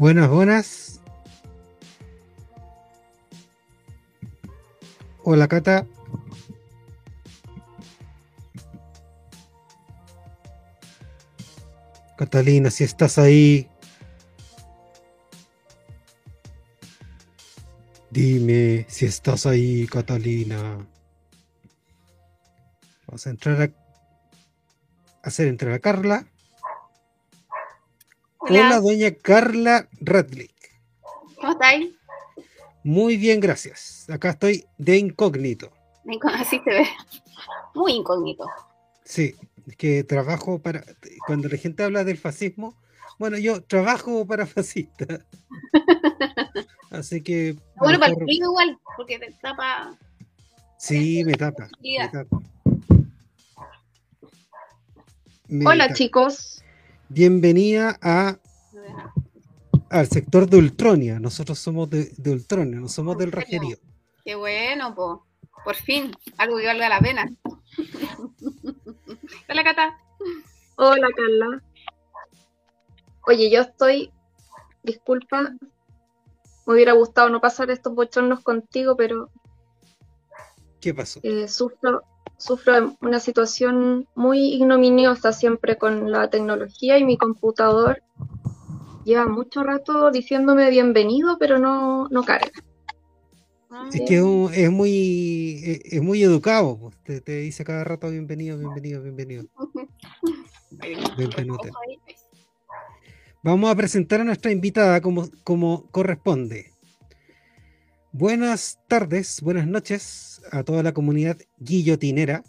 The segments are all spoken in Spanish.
Buenas, buenas. Hola, Cata. Catalina, si estás ahí. Dime si estás ahí, Catalina. Vamos a entrar a hacer entrar a Carla. Hola. Hola, doña Carla Radlick. ¿Cómo estáis? Muy bien, gracias. Acá estoy de incógnito. Así te ve. Muy incógnito. Sí, es que trabajo para. Cuando la gente habla del fascismo, bueno, yo trabajo para fascistas. Así que. Bueno, para el igual, porque te tapa. Sí, me tapa. Me Fría. tapa. Me Hola tapa. chicos, Bienvenida a, al sector de Ultronia. Nosotros somos de, de Ultronia, no somos del. Rogerío. Qué bueno, po. Por fin, algo que valga la pena. Hola, Cata. hola Carla. Oye, yo estoy, disculpa, me hubiera gustado no pasar estos bochornos contigo, pero ¿Qué pasó? eh, sufro, sufro de una situación muy ignominiosa siempre con la tecnología y mi computador lleva mucho rato diciéndome bienvenido, pero no, no carga. Es que es, un- es muy es, es muy educado. pues, Te, te dice cada rato bienvenido, bienvenido, bienvenido. Bienvenido. Vamos a presentar a nuestra invitada como, como corresponde. Buenas tardes, buenas noches a toda la comunidad guillotinera.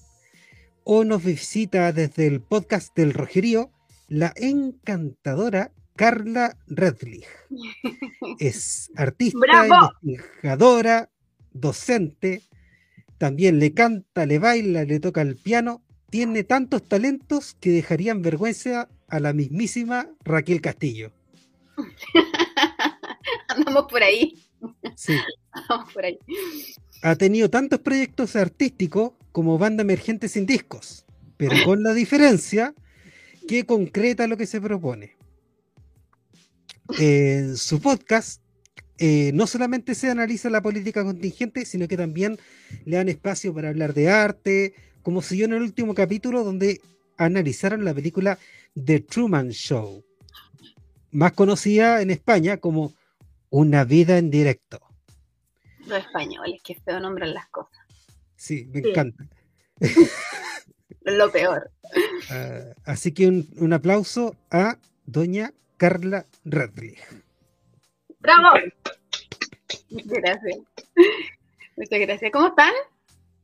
Hoy nos visita desde el podcast del Rogerío la encantadora Carla Redlich. Es artista, ¡Bravo! investigadora, docente, también le canta, le baila, le toca el piano. Tiene tantos talentos que dejarían vergüenza a la mismísima Raquel Castillo. Andamos por ahí. Sí, ha tenido tantos proyectos artísticos como banda emergente sin discos, pero con la diferencia que concreta lo que se propone. En su podcast eh, no solamente se analiza la política contingente, sino que también le dan espacio para hablar de arte, como siguió en el último capítulo donde analizaron la película The Truman Show, más conocida en España como Una vida en directo. Los españoles, qué feo nombran las cosas. Sí, me Sí. encanta. Lo peor. Ah, así que un, un aplauso a doña Carla Radley. ¡Bravo! Muchas gracias. Muchas gracias. ¿Cómo están?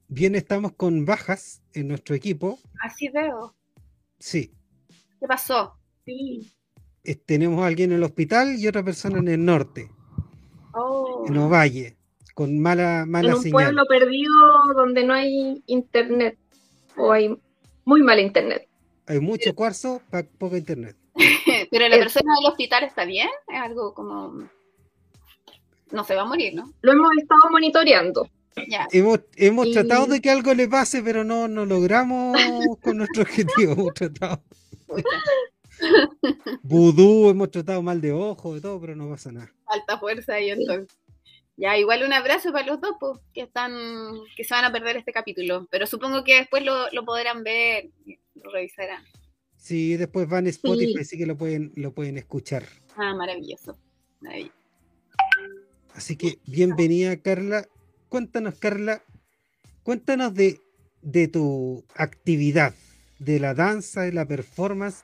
Bien, estamos con bajas en nuestro equipo. Así veo. Sí, ¿Qué pasó? Sí. eh, tenemos a alguien en el hospital y otra persona en el norte, Oh. en Ovalle, con mala, mala en un señal. pueblo perdido donde no hay internet o hay muy mal internet. Hay mucho cuarzo, pa- poco internet. Pero la Eh, persona del hospital está bien. Es algo como. No se va a morir, ¿no? Lo hemos estado monitoreando. Ya. Hemos, hemos Y- tratado de que algo le pase, pero no, no logramos con nuestro objetivo. Hemos tratado vudú, hemos tratado mal de ojo, de todo, pero no pasa nada. Falta fuerza ahí entonces. Ya, igual un abrazo para los dos pues, que están, que se van a perder este capítulo. Pero supongo que después lo, lo podrán ver, lo revisarán. Sí, después van a Spotify, Sí. así que lo pueden, lo pueden escuchar. Ah, maravilloso. Maravilloso. Así que bienvenida, Carla. Cuéntanos, Carla, cuéntanos de, de tu actividad, de la danza, de la performance.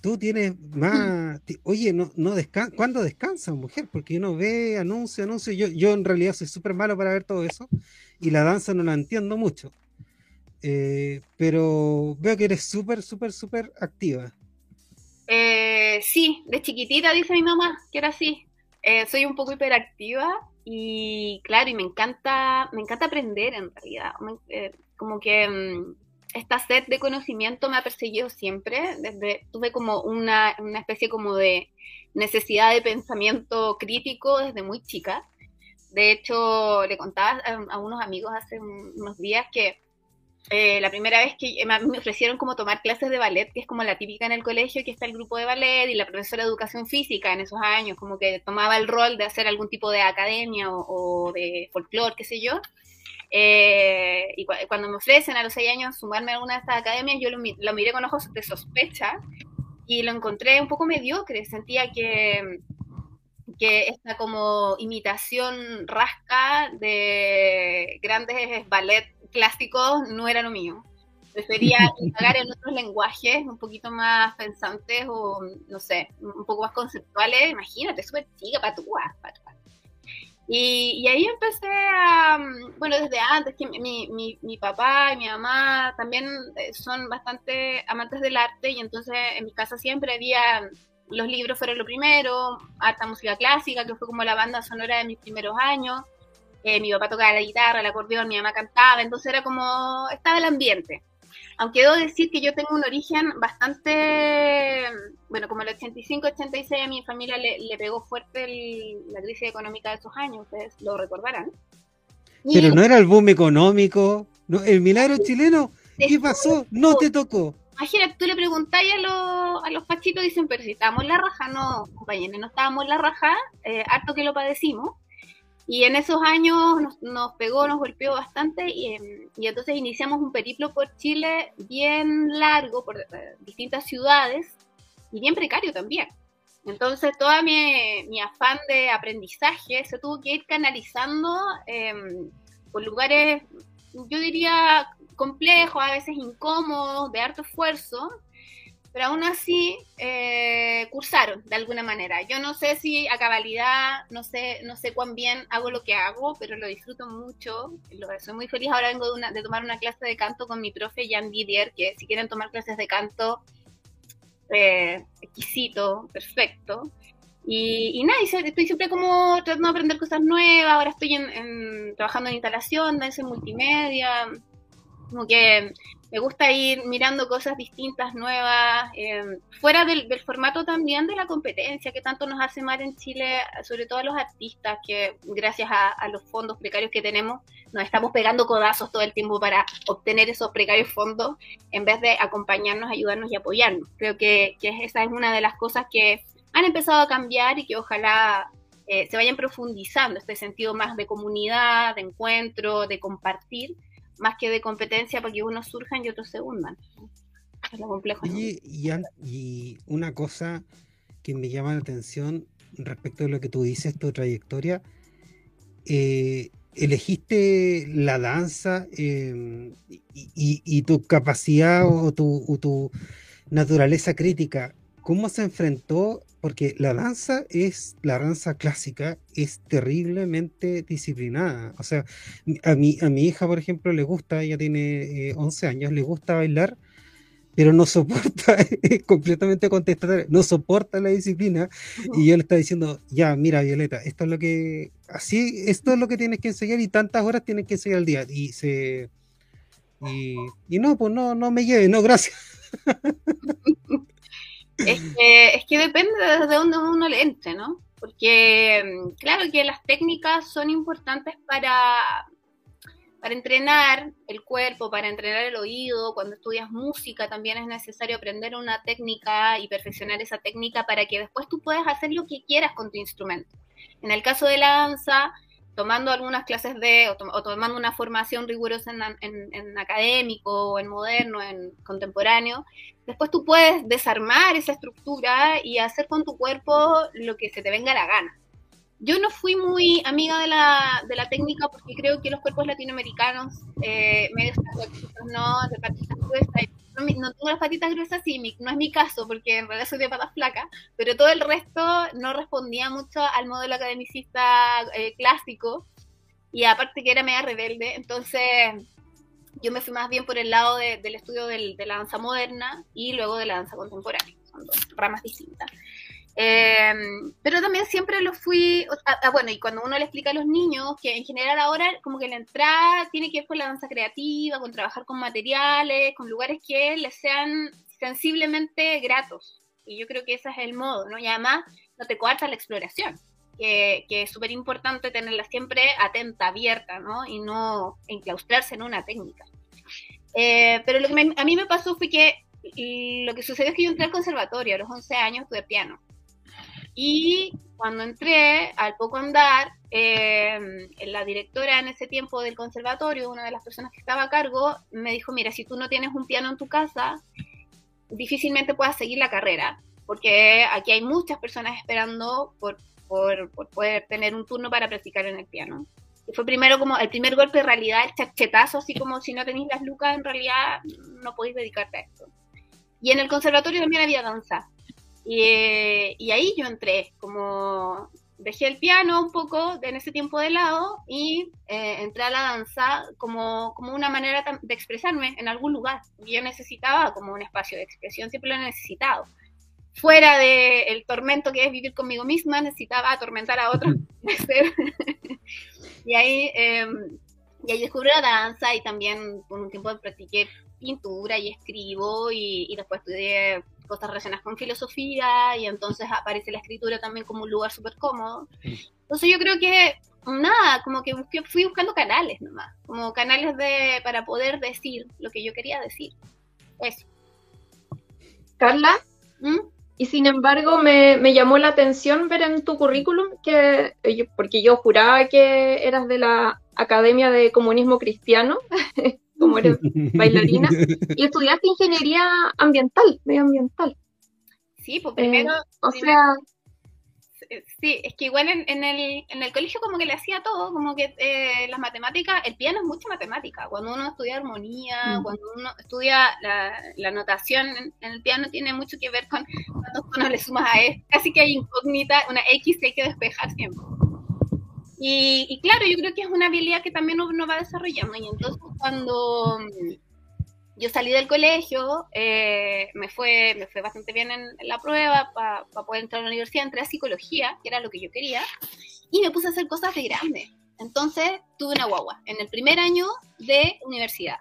Tú tienes más. Oye, no, no ¿cuándo descansas, mujer? Porque uno ve anuncio, anuncio. Yo, yo en realidad soy súper malo para ver todo eso y la danza no la entiendo mucho. Eh, pero veo que eres súper, súper, súper activa. Eh, sí, de chiquitita dice mi mamá que era así. Eh, soy un poco hiperactiva y claro, y me encanta, me encanta aprender en realidad. Eh, como que mm, esta sed de conocimiento me ha perseguido siempre. Desde, tuve como una, una especie como de necesidad de pensamiento crítico desde muy chica. De hecho, le contaba a, unos amigos hace un- unos días que eh, la primera vez que me ofrecieron como tomar clases de ballet, que es como la típica en el colegio, que está el grupo de ballet y la profesora de educación física en esos años, como que tomaba el rol de hacer algún tipo de academia o, de folclore, qué sé yo. Eh, y cuando me ofrecen a los seis años sumarme a alguna de estas academias, yo lo, lo miré con ojos de sospecha y lo encontré un poco mediocre. Sentía que que esta como imitación rasca de grandes ballet clásicos no era lo mío. Prefería indagar en otros lenguajes un poquito más pensantes o, no sé, un poco más conceptuales. Imagínate, súper chica, patúa, patúa. Y, y, ahí empecé a, bueno, desde antes, que mi, mi, mi, papá y mi mamá también eh, son bastante amantes del arte y entonces en mi casa siempre había, los libros fueron lo primero, harta música clásica, que fue como la banda sonora de mis primeros años. Eh, mi papá tocaba la guitarra, el acordeón, mi mamá cantaba, entonces era como, estaba el ambiente. Aunque debo decir que yo tengo un origen bastante, bueno, como el 85-86 a mi familia le, pegó fuerte la crisis económica de esos años, ustedes lo recordarán. Pero no era el boom económico, no, el milagro chileno, ¿qué pasó? No te tocó. Imagínate, tú le preguntáis a los, a los pachitos, dicen, pero si estábamos en la raja, no, compañeros, no estábamos en la raja, eh, harto que lo padecimos. Y en esos años nos, pegó, nos golpeó bastante em, y, entonces iniciamos un periplo por Chile bien largo, por eh, distintas ciudades y bien precario también. Entonces todo mi, afán de aprendizaje se tuvo que ir canalizando em, por lugares, yo diría, complejos, a veces incómodos, de harto esfuerzo, pero aún así eh, cursaron de alguna manera. Yo no sé si a cabalidad, no sé, no sé cuán bien hago lo que hago, pero lo disfruto mucho. Lo, soy muy feliz. Ahora vengo de, de, tomar una clase de canto con mi profe Jan Didier, que si quieren tomar clases de canto, eh, exquisito, perfecto. Y, nada, estoy siempre como tratando de aprender cosas nuevas. Ahora estoy en, trabajando en instalación, en multimedia. Como que me gusta ir mirando cosas distintas, nuevas, em, fuera del, formato también de la competencia que tanto nos hace mal en Chile, sobre todo a los artistas, que gracias a, los fondos precarios que tenemos, nos estamos pegando codazos todo el tiempo para obtener esos precarios fondos, en vez de acompañarnos, ayudarnos y apoyarnos. Creo que, esa es una de las cosas que han empezado a cambiar y que ojalá eh, se vayan profundizando, este sentido más de comunidad, de encuentro, de compartir más que de competencia para que unos surjan y otros se hundan. Es lo complejo. y, una cosa que me llama la atención respecto de lo que tú dices, tu trayectoria, eh, elegiste la danza em, y, tu capacidad o tu, tu, naturaleza crítica, ¿cómo se enfrentó porque la danza es, la danza clásica es terriblemente disciplinada. O sea, a mi, a mi hija, por ejemplo, le gusta, ella tiene 11 eh, años, le gusta bailar, pero no soporta, es completamente contestataria, no soporta la disciplina. Y yo le estaba diciendo, ya, mira, Violeta, esto es lo que, así, esto es lo que tienes que enseñar y tantas horas tienes que enseñar al día. Y se... Y, y no, pues no, no me lleve, no, gracias. Es que, es que depende de dónde uno le entre, ¿no? Porque mm, claro que las técnicas son importantes para, para entrenar el cuerpo, para entrenar el oído. Cuando estudias música también es necesario aprender una técnica y perfeccionar esa técnica para que después tú puedas hacer lo que quieras con tu instrumento. En el caso de la danza, tomando algunas clases de, o, tomando una formación rigurosa en, académico, o en moderno, en contemporáneo, después tú puedes desarmar esa estructura y hacer con tu cuerpo lo que se te venga la gana. Yo no fui muy amiga de la, de la técnica porque creo que los cuerpos latinoamericanos, eh, medios no, de patitas gruesas, no, no, tengo las patitas gruesas, sí, no es mi caso porque en realidad soy de patas flacas, pero todo el resto no respondía mucho al modelo academicista eh, clásico y aparte que era media rebelde, entonces yo me fui más bien por el lado del estudio de la danza moderna y luego de la danza contemporánea, son dos ramas distintas. Eh, pero también siempre lo fui, bueno, y cuando uno le explica a los niños que en general ahora como que la entrada tiene que ver con la danza creativa, con trabajar con materiales, con lugares que les sean sensiblemente gratos. Y yo creo que ese es el modo, ¿no? Y además no te coarta la exploración, que, es súper importante tenerla siempre atenta, abierta, ¿no? Y no enclaustrarse en una técnica. Eh, pero lo que a mí me pasó fue que lo que sucedió es que yo entré al conservatorio a los 11 años, de piano. Y cuando entré, al poco andar, eh, la directora en ese tiempo del conservatorio, una de las personas que estaba a cargo, me dijo, mira, si tú no tienes un piano en tu casa, difícilmente puedas seguir la carrera, porque aquí hay muchas personas esperando por, poder tener un turno para practicar en el piano. Y fue primero como el primer golpe de realidad, el chachetazo, así como si no tenéis las lucas, en realidad no podéis dedicarte a esto. Y en el conservatorio también había danza. Y, y ahí yo entré, como dejé el piano un poco en ese tiempo de lado y eh, entré a la danza como, como una manera de expresarme en algún lugar. Yo necesitaba como un espacio de expresión, siempre lo he necesitado. Fuera del tormento que es vivir conmigo misma, necesitaba atormentar a otros. y, ahí, eh, y ahí descubrí la danza y también por un tiempo practiqué pintura y escribo y, y después estudié cosas relacionadas con filosofía y entonces aparece la escritura también como un lugar súper cómodo. Entonces yo creo que nada, como que fui buscando canales nomás, como canales de, para poder decir lo que yo quería decir. Eso. Carla, ¿Mm? y sin embargo me, me, llamó la atención ver en tu currículum que, eh, porque yo juraba que eras de la Academia de Comunismo Cristiano, como eres bailarina, y estudiaste ingeniería ambiental, medioambiental. Sí, pues primero... Eh, o sea... Sí, es que igual en, el, en el colegio como que le hacía todo, como que eh, las matemáticas, el piano es mucha matemática, cuando uno estudia armonía, mm. cuando uno estudia la, la notación en, el piano tiene mucho que ver con cuántos tonos le sumas a esto, casi que hay incógnita, una X que hay que despejar siempre. Y, claro, yo creo que es una habilidad que también uno va desarrollando. Y entonces cuando mm, yo salí del colegio, eh, me, fue, me fue bastante bien en, la prueba para poder entrar a la universidad, entré a psicología, que era lo que yo quería, y me puse a hacer cosas de grande. Entonces tuve una guagua en el primer año de universidad.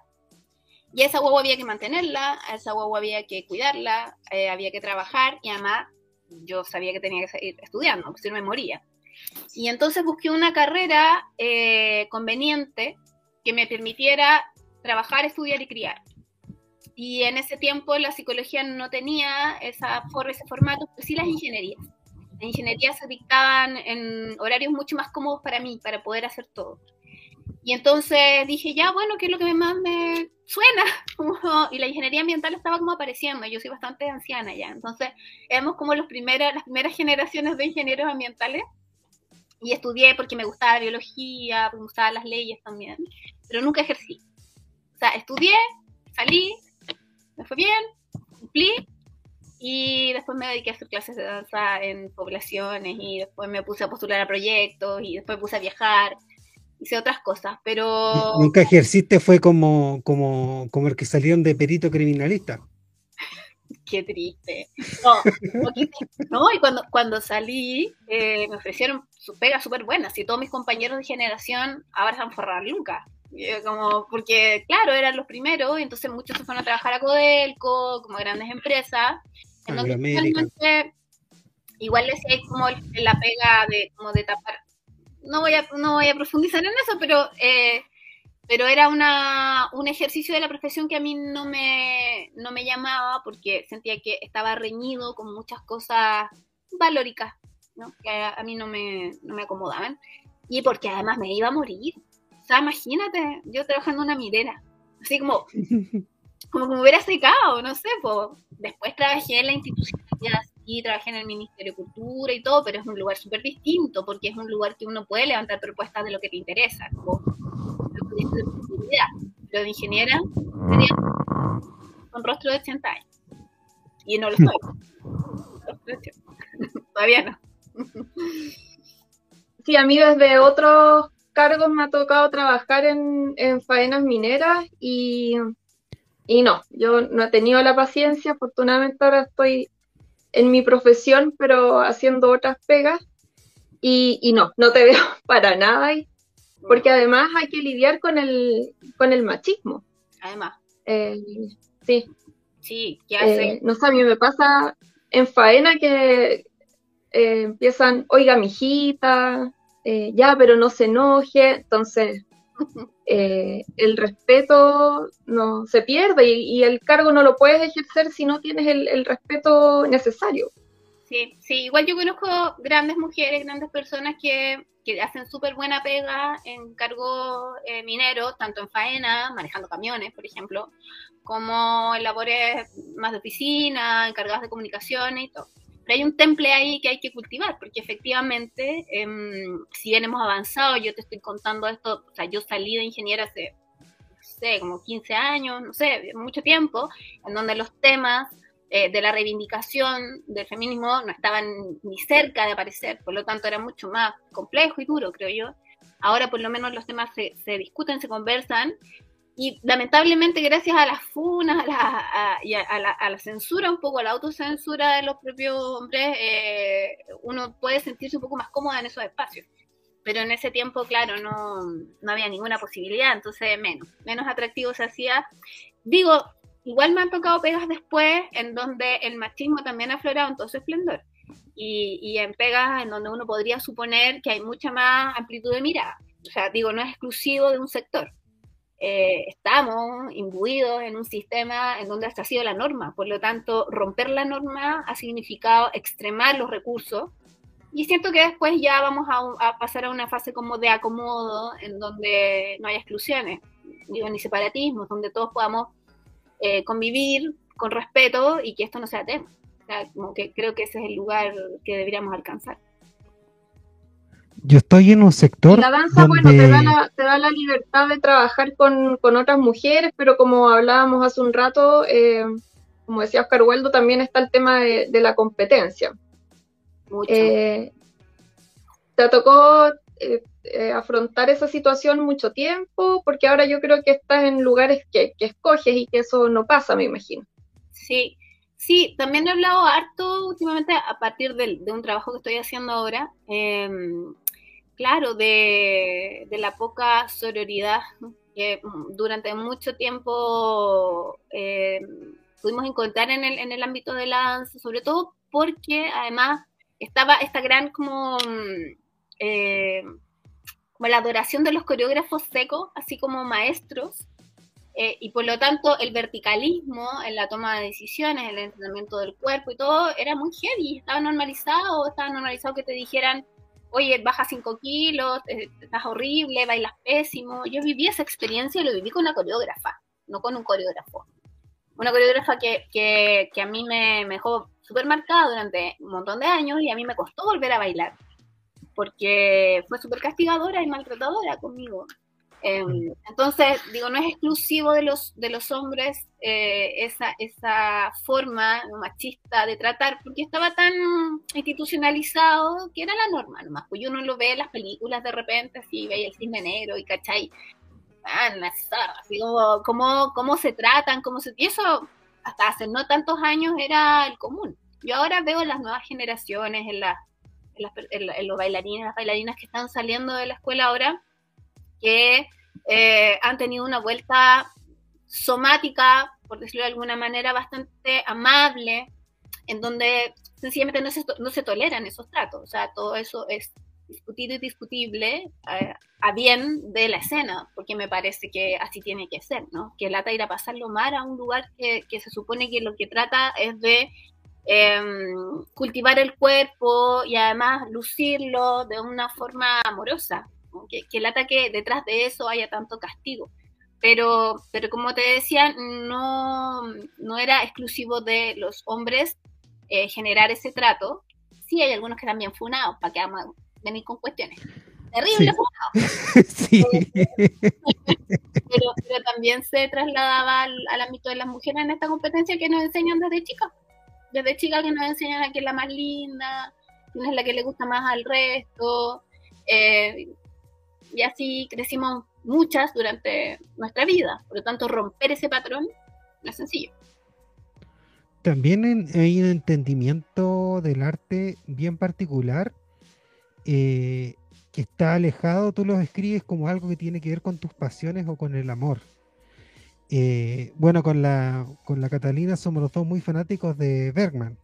Y a esa guagua había que mantenerla, a esa guagua había que cuidarla, eh, había que trabajar y además yo sabía que tenía que seguir estudiando, porque si no me moría. Y entonces busqué una carrera eh, conveniente que me permitiera trabajar, estudiar y criar. Y en ese tiempo la psicología no tenía esa, ese formato, pero sí las ingenierías. Las ingenierías se dictaban en horarios mucho más cómodos para mí, para poder hacer todo. Y entonces dije, ya, bueno, ¿qué es lo que más me suena? y la ingeniería ambiental estaba como apareciendo, yo soy bastante anciana ya. Entonces, éramos como los primeros, las primeras generaciones de ingenieros ambientales y estudié porque me gustaba la biología, porque me gustaban las leyes también, pero nunca ejercí. O sea, estudié, salí, me fue bien, cumplí, y después me dediqué a hacer clases de danza en poblaciones, y después me puse a postular a proyectos, y después me puse a viajar, hice otras cosas, pero... Nunca ejerciste, fue como, como, como el que salieron de perito criminalista qué triste. No, y cuando, cuando salí, eh, me ofrecieron su pega súper buena. Si todos mis compañeros de generación ahora están forrar nunca. Como, porque, claro, eran los primeros, entonces muchos se fueron a trabajar a Codelco, como grandes empresas. Entonces, realmente, igual les hay como la pega de, como de tapar. No voy a, no voy a profundizar en eso, pero eh, pero era una, un ejercicio de la profesión que a mí no me, no me llamaba porque sentía que estaba reñido con muchas cosas valóricas, ¿no? que a, mí no me, no me acomodaban, y porque además me iba a morir. O sea, imagínate, yo trabajando en una minera, así como, como que me hubiera secado, no sé, pues. después trabajé en la institucionalidad, sí, trabajé en el Ministerio de Cultura y todo, pero es un lugar súper distinto, porque es un lugar que uno puede levantar propuestas de lo que te interesa, pero de ingeniera sería con rostro de 80 años. Y no lo soy. Todavía no. Sí, a mí desde otros cargos me ha tocado trabajar en, faenas mineras y, y no, yo no he tenido la paciencia, afortunadamente ahora estoy en mi profesión, pero haciendo otras pegas y, y no, no te veo para nada ahí porque además hay que lidiar con el, con el machismo. Además. Eh, sí. Sí, ¿qué hace? Eh, no sé, a mí me pasa en faena que eh, empiezan, oiga, mijita, ya, pero no se enoje. Entonces, eh, el respeto no se pierde y, el cargo no lo puedes ejercer si no tienes el, respeto necesario. Sí, sí, igual yo conozco grandes mujeres, grandes personas que, que hacen súper buena pega en cargo eh, minero, tanto en faena, manejando camiones, por ejemplo, como en labores más de oficina, encargadas de comunicaciones y todo. Hay un temple ahí que hay que cultivar, porque efectivamente, em, si bien hemos avanzado, yo te estoy contando esto, o sea, yo salí de ingeniera hace, no sé, como 15 años, no sé, mucho tiempo, en donde los temas eh, de la reivindicación del feminismo no estaban ni cerca de aparecer, por lo tanto era mucho más complejo y duro, creo yo. Ahora por lo menos los temas se, se discuten, se conversan y lamentablemente, gracias a las funas a y a, la, censura, un poco a la autocensura de los propios hombres, eh, uno puede sentirse un poco más cómoda en esos espacios. Pero en ese tiempo, claro, no, no había ninguna posibilidad, entonces menos, menos atractivo se hacía. Digo, igual me han tocado pegas después en donde el machismo también ha aflorado en todo su esplendor. Y, y en pegas en donde uno podría suponer que hay mucha más amplitud de mirada. O sea, digo, no es exclusivo de un sector eh, estamos imbuidos en un sistema en donde esta ha sido la norma. Por lo tanto, romper la norma ha significado extremar los recursos. Y siento que después ya vamos a, pasar a una fase como de acomodo, en donde no hay exclusiones, digo, ni separatismos, donde todos podamos eh, convivir con respeto y que esto no sea tema. como que creo que ese es el lugar que deberíamos alcanzar. Yo estoy en un sector. la danza, bueno, te da, la, te da, la, libertad de trabajar con, otras mujeres, pero como hablábamos hace un rato, eh, como decía Oscar Waldo, también está el tema de, la competencia. Eh, ¿Te tocó eh, afrontar esa situación mucho tiempo? Porque ahora yo creo que estás en lugares que, escoges y que eso no pasa, me imagino. Sí, Sí, también he hablado harto últimamente a partir de, de un trabajo que estoy haciendo ahora, em, claro, de, la poca sororidad que durante mucho tiempo eh, pudimos encontrar en el, en el ámbito de la danza, sobre todo porque además estaba esta gran como, eh, como la adoración de los coreógrafos secos, así como maestros, eh, y por lo tanto el verticalismo en la toma de decisiones, el entrenamiento del cuerpo y todo era muy heavy, estaba normalizado, estaba normalizado que te dijeran oye, baja 5 kilos, eh, estás horrible, bailas pésimo. Yo viví esa experiencia y lo viví con una coreógrafa, no con un coreógrafo. Una coreógrafa que, que, que a mí me, me dejó súper marcada durante un montón de años y a mí me costó volver a bailar, porque fue súper castigadora y maltratadora conmigo. Em, entonces, digo, no es exclusivo de los, de los hombres eh, esa, esa forma machista de tratar, porque estaba tan institucionalizado que era la norma nomás. Pues uno lo ve en las películas de repente, así veía el cisne negro y cachai, ah, así como cómo, se tratan, cómo se... Y eso hasta hace no tantos años era el común. Yo ahora veo las nuevas generaciones, en, las, en los bailarines, las bailarinas que están saliendo de la escuela ahora, que eh, han tenido una vuelta somática, por decirlo de alguna manera, bastante amable, en donde sencillamente no se, no se toleran esos tratos. O sea, todo eso es discutido y discutible eh, a bien de la escena, porque me parece que así tiene que ser, ¿no? Que lata ir a pasarlo mal a un lugar que, que se supone que lo que trata es de em, cultivar el cuerpo y además lucirlo de una forma amorosa que, el ataque detrás de eso haya tanto castigo. Pero, pero como te decía, no, no era exclusivo de los hombres eh, generar ese trato. Sí hay algunos que también funados, para que vamos a venir con cuestiones. Terrible sí. pero, pero, también se trasladaba al, ámbito de las mujeres en esta competencia que nos enseñan desde chicas. Desde chicas que nos enseñan a que es la más linda, quién es la que le gusta más al resto. Eh, y así crecimos muchas durante nuestra vida. Por lo tanto, romper ese patrón no es sencillo. También hay un entendimiento del arte bien particular eh, que está alejado, tú lo escribes como algo que tiene que ver con tus pasiones o con el amor. Eh, bueno, con la, con la Catalina somos los dos muy fanáticos de Bergman.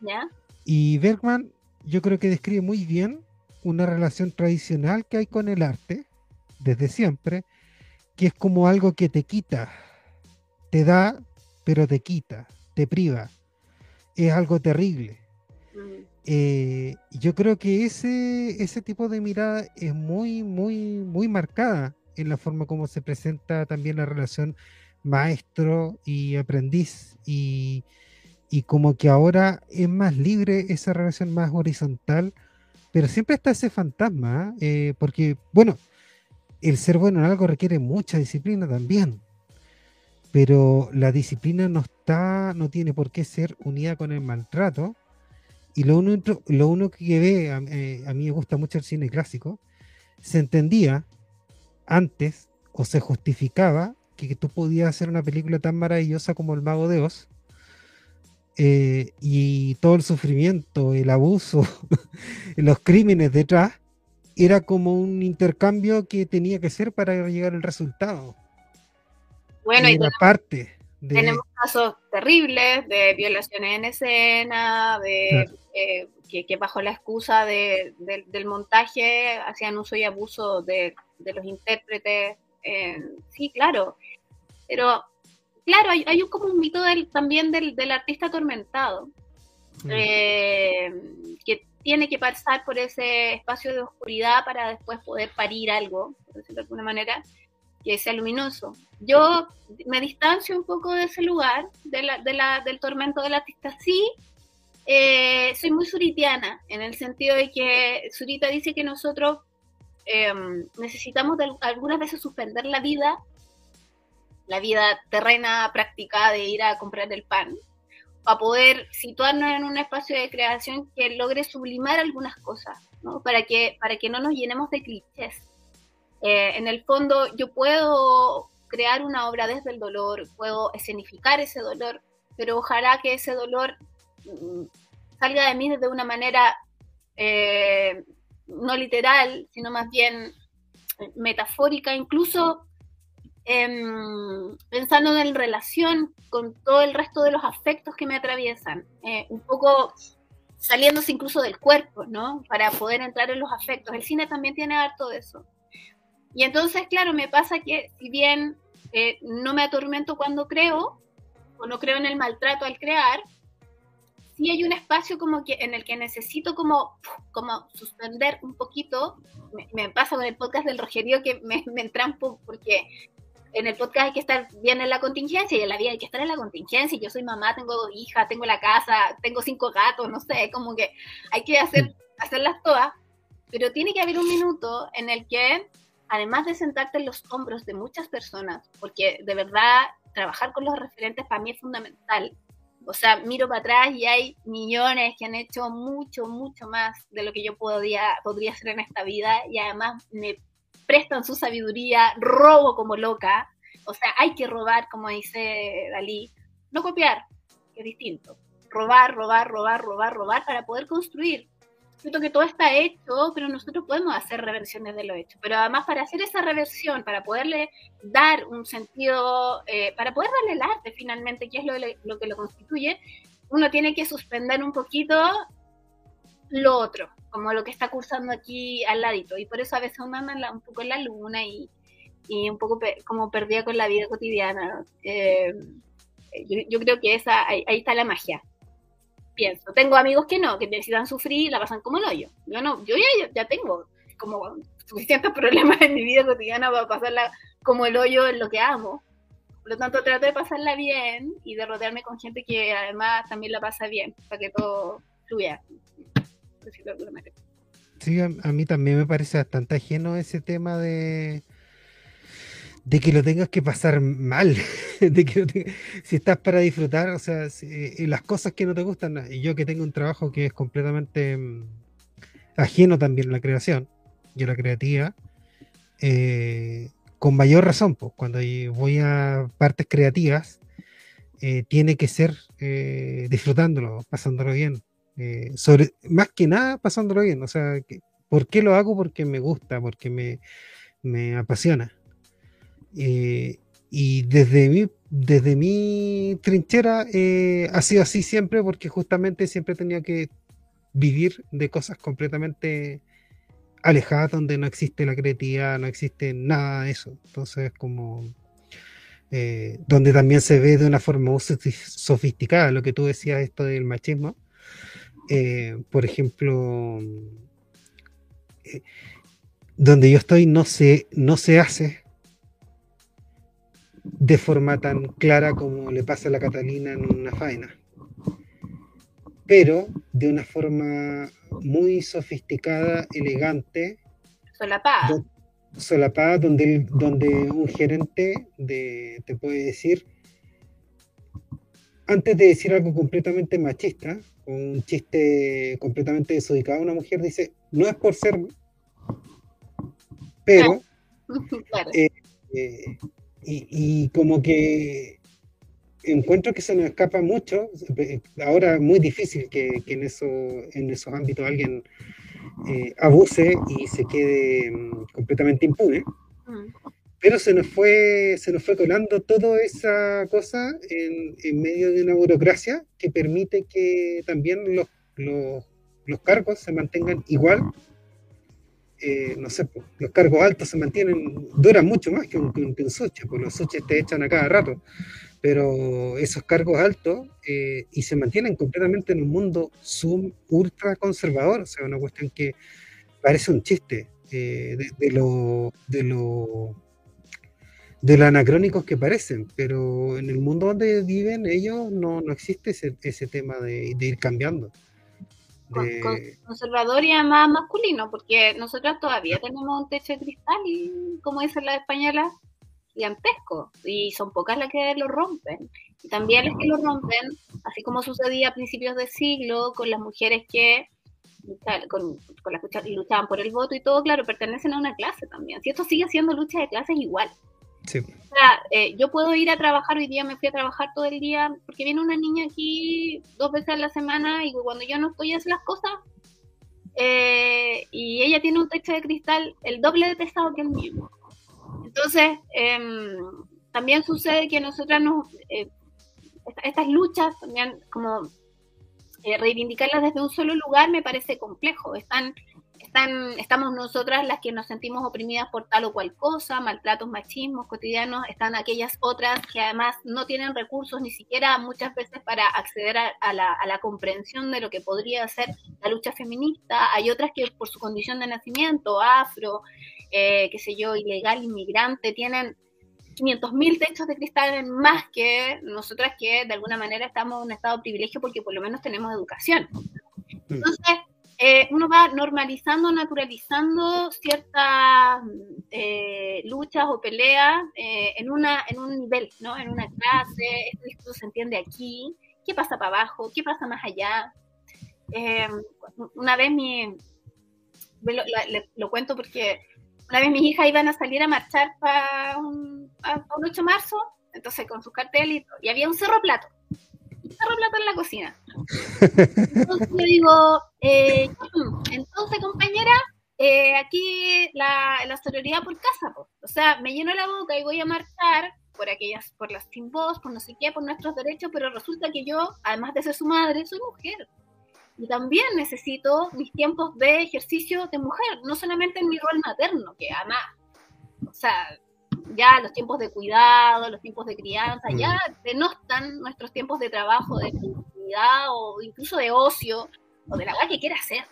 ¿Ya? Y Bergman yo creo que describe muy bien una relación tradicional que hay con el arte, desde siempre, que es como algo que te quita, te da, pero te quita, te priva. Es algo terrible. Mm. Eh, yo creo que ese, ese tipo de mirada es muy, muy, muy marcada en la forma como se presenta también la relación maestro y aprendiz y, y como que ahora es más libre esa relación más horizontal, pero siempre está ese fantasma, ¿eh? porque bueno, el ser bueno en algo requiere mucha disciplina también, pero la disciplina no está, no tiene por qué ser unida con el maltrato, y lo uno, lo uno que ve, a, eh, a mí me gusta mucho el cine clásico, se entendía antes o se justificaba que, tú podías hacer una película tan maravillosa como El Mago de Oz eh, y todo el sufrimiento, el abuso, los crímenes detrás, era como un intercambio que tenía que ser para llegar al resultado. Bueno, y, parte tenemos casos terribles de violaciones en escena, de eh, que, bajo la excusa de, del montaje hacían uso y abuso de, los intérpretes. Eh, sí, claro. Pero, claro, hay, hay un, como un mito del, también del, artista atormentado, mm. eh, que tiene que pasar por ese espacio de oscuridad para después poder parir algo, por decirlo de alguna manera, que sea luminoso. Yo me distancio un poco de ese lugar, de la, de la, del tormento del artista. Sí, eh, soy muy suritiana, en el sentido de que Surita dice que nosotros em, necesitamos algunas veces suspender la vida, la vida terrena práctica de ir a comprar el pan, para poder situarnos en un espacio de creación que logre sublimar algunas cosas, ¿no? para, que, para que no nos llenemos de clichés. Eh, en el fondo, yo puedo crear una obra desde el dolor, puedo escenificar ese dolor, pero ojalá que ese dolor mm, salga de mí de una manera eh, no literal, sino más bien metafórica, incluso em, pensando en relación con todo el resto de los afectos que me atraviesan, eh, un poco saliéndose incluso del cuerpo, ¿no? Para poder entrar en los afectos. El cine también tiene harto de eso. Y entonces, claro, me pasa que si bien eh, no me atormento cuando creo, o no creo en el maltrato al crear, sí hay un espacio como que en el que necesito como, como suspender un poquito. Me, pasa con el podcast del Rogerio que me, me porque en el podcast hay que estar bien en la contingencia y en la vida hay que estar en la contingencia. Yo soy mamá, tengo dos hijas, tengo la casa, tengo cinco gatos, no sé, como que hay que hacer, hacerlas todas. Pero tiene que haber un minuto en el que además de sentarte en los hombros de muchas personas, porque de verdad trabajar con los referentes para mí es fundamental. O sea, miro para atrás y hay millones que han hecho mucho, mucho más de lo que yo podría, podría hacer en esta vida y además me prestan su sabiduría, robo como loca. O sea, hay que robar, como dice Dalí, no copiar, que es distinto. Robar, robar, robar, robar, robar para poder construir siento que todo está hecho, pero nosotros podemos hacer reversiones de lo hecho. Pero además para hacer esa reversión, para poderle dar un sentido, eh, para poder darle el arte finalmente, que es lo, lo, que lo constituye, uno tiene que suspender un poquito lo otro, como lo que está cursando aquí al ladito. Y por eso a veces uno anda un poco en la luna y, y un poco como perdida con la vida cotidiana. Eh, yo, creo que esa ahí está la magia pienso. Tengo amigos que no, que necesitan sufrir y la pasan como el hoyo. Yo no, yo ya, ya tengo como suficientes problemas en mi vida cotidiana para pasarla como el hoyo en lo que amo. Por lo tanto, trato de pasarla bien y de rodearme con gente que además también la pasa bien, para que todo fluya. Sí, a, a mí también me parece bastante ajeno ese tema de, de que lo tengas que pasar mal, de que si estás para disfrutar, o sea, eh, las cosas que no te gustan, y yo que tengo un trabajo que es completamente mm, ajeno también a la creación y a la creativa, eh, con mayor razón, pues, cuando voy a partes creativas, eh, tiene que ser disfrutándolo, pasándolo bien, sobre, más que nada pasándolo bien, o sea, ¿por qué lo hago? Porque me gusta, porque me, me apasiona. Eh, y desde mi, desde mi trinchera eh, ha sido así siempre porque justamente siempre tenía que vivir de cosas completamente alejadas donde no existe la creatividad, no existe nada de eso. Entonces, como eh, donde también se ve de una forma sofisticada lo que tú decías, esto del machismo. Por ejemplo, donde yo estoy no se, no se hace de forma tan clara como le pasa a la Catalina en una faena, pero de una forma muy sofisticada, elegante. Solapada. Solapada, donde, donde un gerente de, te puede decir, antes de decir algo completamente machista, un chiste completamente desubicado, una mujer dice, no es por ser, pero, eh, eh, y, como que encuentro que se nos escapa mucho, ahora es muy difícil que, en, eso, en esos ámbitos alguien eh, abuse y se quede mm, completamente impune. Mm. Pero se nos fue, se nos fue colando toda esa cosa en, en medio de una burocracia que permite que también los, los, los cargos se mantengan igual. Eh, no sé, los cargos altos se mantienen, duran mucho más que un, que un, suche, pues los suches te echan a cada rato, pero esos cargos altos eh, y se mantienen completamente en un mundo sum, ultra conservador, o sea, una cuestión que parece un chiste eh, de, lo, de lo de los anacrónicos que parecen, pero en el mundo donde viven ellos no, no existe ese tema de, ir cambiando. Conservador y además masculino, porque nosotros todavía tenemos un techo de cristal y, como dicen las españolas, gigantesco, y son pocas las que lo rompen. Y también las que lo rompen, así como sucedía a principios del siglo con las mujeres que con, con las que luchaban por el voto y todo, claro, pertenecen a una clase también. Si esto sigue siendo lucha de clases igual. Eh, yo puedo ir a trabajar, hoy día me fui a trabajar todo el día, porque viene una niña aquí dos veces a la semana y cuando yo no estoy hace las cosas, eh, y ella tiene un techo de cristal el doble de pesado que el mío. Entonces, em, también sucede que nosotras nos... Eh, estas luchas, también como reivindicarlas desde un solo lugar me parece complejo. Están están, estamos nosotras las que nos sentimos oprimidas por tal o cual cosa, maltratos, machismos cotidianos, están aquellas otras que además no tienen recursos ni siquiera muchas veces para acceder a, la, a la, comprensión de lo que podría ser la lucha feminista, hay otras que por su condición de nacimiento, afro, eh, qué sé yo, ilegal, inmigrante, tienen 500.000 techos de cristal más que nosotras que de alguna manera estamos en un estado de privilegio porque por lo menos tenemos educación. Mm. Entonces, eh, uno va normalizando, naturalizando ciertas eh, luchas o peleas eh, en, una, en un nivel, ¿no? En una clase, esto, se entiende aquí, ¿qué pasa para abajo? ¿Qué pasa más allá? una vez mi, lo, cuento porque una vez mis hijas iban a salir a marchar para un, un 8 de marzo, entonces con sus cartelitos, y había un cerro plato plato en la cocina. Entonces le digo, eh, entonces compañera, eh, aquí la, la sororidad por casa, o sea, me lleno la boca y voy a marchar por aquellas, por las sin voz, por no sé qué, por nuestros derechos, pero resulta que yo, además de ser su madre, soy mujer. Y también necesito mis tiempos de ejercicio de mujer, no solamente en mi rol materno, que además, o sea, ya los tiempos de cuidado, los tiempos de crianza, ya mm. denostan nuestros tiempos de trabajo, de productividad o incluso de ocio o de la que quiera hacer.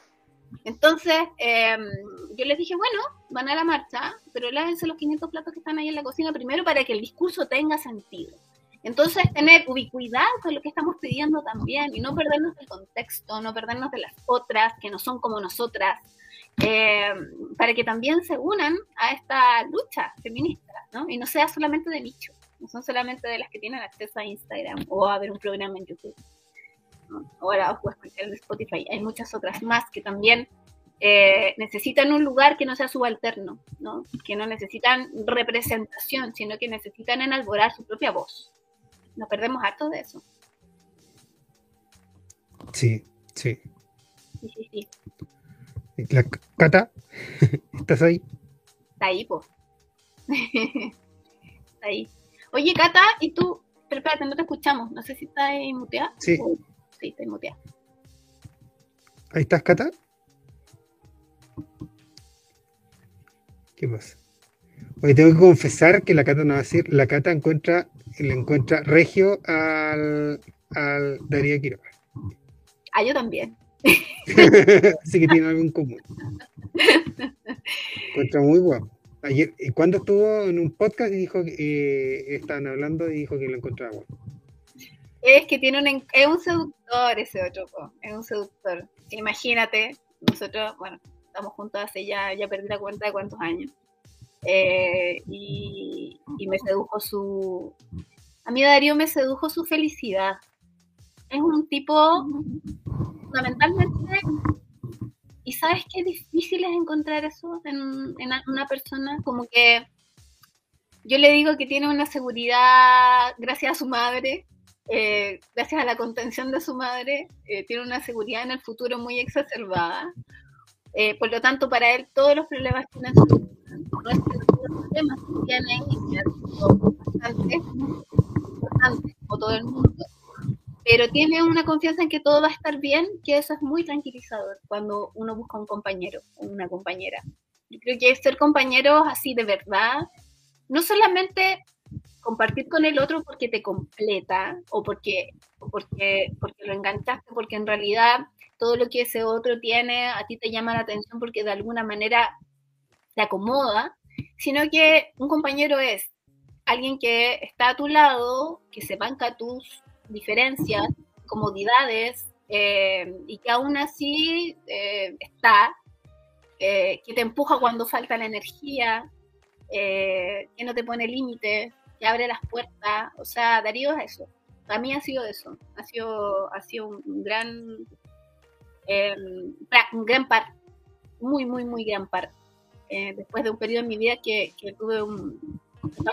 Entonces, em, yo les dije, bueno, van a la marcha, pero lávense los 500 platos que están ahí en la cocina primero para que el discurso tenga sentido. Entonces, tener ubicuidad con lo que estamos pidiendo también y no perdernos del contexto, no perdernos de las otras que no son como nosotras, eh, para que también se unan a esta lucha feminista, ¿no? Y no sea solamente de nicho, no son solamente de las que tienen acceso a Instagram o a ver un programa en YouTube, o a, escuchar en Spotify. Hay muchas otras más que también eh, necesitan un lugar que no sea subalterno, ¿no? Que no necesitan representación, sino que necesitan enalborar su propia voz. Nos perdemos harto de eso. Sí, sí. Sí, sí, sí. La Cata, ¿estás ahí? Está ahí, pues. Está ahí. Oye, Cata, ¿y tú? Pero espérate, no te escuchamos. No sé si estás muteada. Sí. sí, estoy muteada. ¿Ahí estás, Cata? ¿Qué pasa? Hoy tengo que confesar que la Cata no va a decir, la Cata encuentra, le encuentra regio al, al Darío Quiroga. Ah, yo también. Así que tiene algo en común. Encuentra muy guapo. Ayer, eh, cuando estuvo en un podcast y dijo que eh, estaban hablando y dijo que lo encontraba guapo. Es que tiene un, es un seductor ese otro, po, es un seductor. Imagínate, nosotros, bueno, estamos juntos hace ya, ya perdí la cuenta de cuántos años. Eh, y, y me sedujo su... A mí Darío me sedujo su felicidad. Es un tipo fundamentalmente... Y sabes qué difícil es encontrar eso en, en una persona, como que yo le digo que tiene una seguridad gracias a su madre, eh, gracias a la contención de su madre, eh, tiene una seguridad en el futuro muy exacerbada. Eh, por lo tanto, para él, todos los problemas que tiene en su vida, no es que bastante importantes, como todo el mundo, pero tiene una confianza en que todo va a estar bien, que eso es muy tranquilizador cuando uno busca un compañero o una compañera. Yo creo que ser compañeros así de verdad, no solamente compartir con el otro porque te completa o porque, o porque, porque lo enganchaste, porque en realidad todo lo que ese otro tiene a ti te llama la atención porque de alguna manera te acomoda, sino que un compañero es alguien que está a tu lado, que se banca tus diferencias, comodidades, eh, y que aún así eh, está, eh, que te empuja cuando falta la energía, eh, que no te pone límites, que abre las puertas. O sea, Darío es eso. Para mí ha sido eso. Ha sido, ha sido un gran, eh, un gran par. Muy, muy, muy gran par. Eh, después de un periodo en mi vida que, que tuve un, una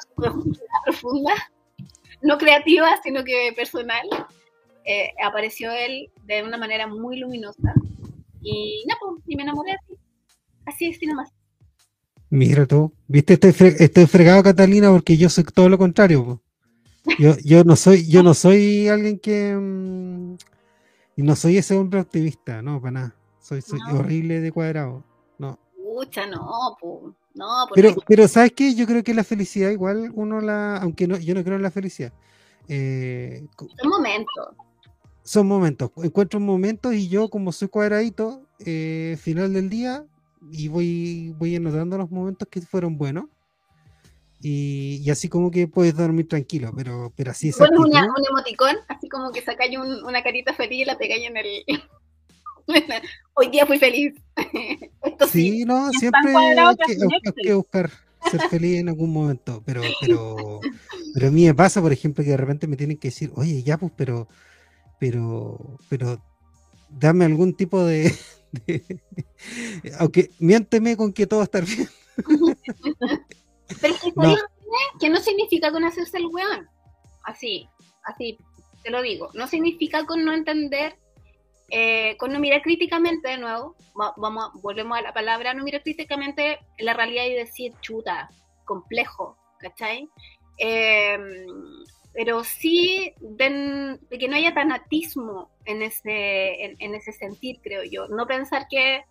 profunda, no creativa, sino que personal, eh, apareció él de una manera muy luminosa. Y nada, pues, y me enamoré así. Así es, nomás. Mira tú, viste, estoy, fre estoy fregado, Catalina, porque yo soy todo lo contrario. po. Yo, yo no soy, yo no soy alguien que mm, y no soy ese hombre optimista, no, para nada. Soy, soy No. horrible de cuadrado. No. Pucha, no, pues. No, pues Pero, pero ¿sabes qué? Yo creo que la felicidad igual uno la, aunque no, yo no creo en la felicidad. eh, co- un momento. son momentos. Encuentro momentos y yo como soy cuadradito, eh, final del día y voy, voy anotando los momentos que fueron buenos. Y, y así como que puedes dormir tranquilo, pero, pero así esa Pones un emoticón, así como que sacáis un- una carita feliz y la pegáis en el. Hoy día fui feliz. Sí. No, siempre hay que hay buscar ser feliz en algún momento, pero, pero, pero a mí me pasa, por ejemplo, que de repente me tienen que decir, oye, ya pues, pero, pero, pero, dame algún tipo de, de- aunque miénteme con que todo va a estar bien. Pero es que No. ¿sabes qué? que no significa con hacerse el weón. Así, así, te lo digo. No significa con no entender, eh, con no mirar críticamente de nuevo. Va- vamos, volvemos a la palabra, no mirar críticamente la realidad y decir, chuta, complejo, ¿cachai? Eh, pero sí de que no haya tanatismo en ese, en, en ese sentir, creo yo. No pensar que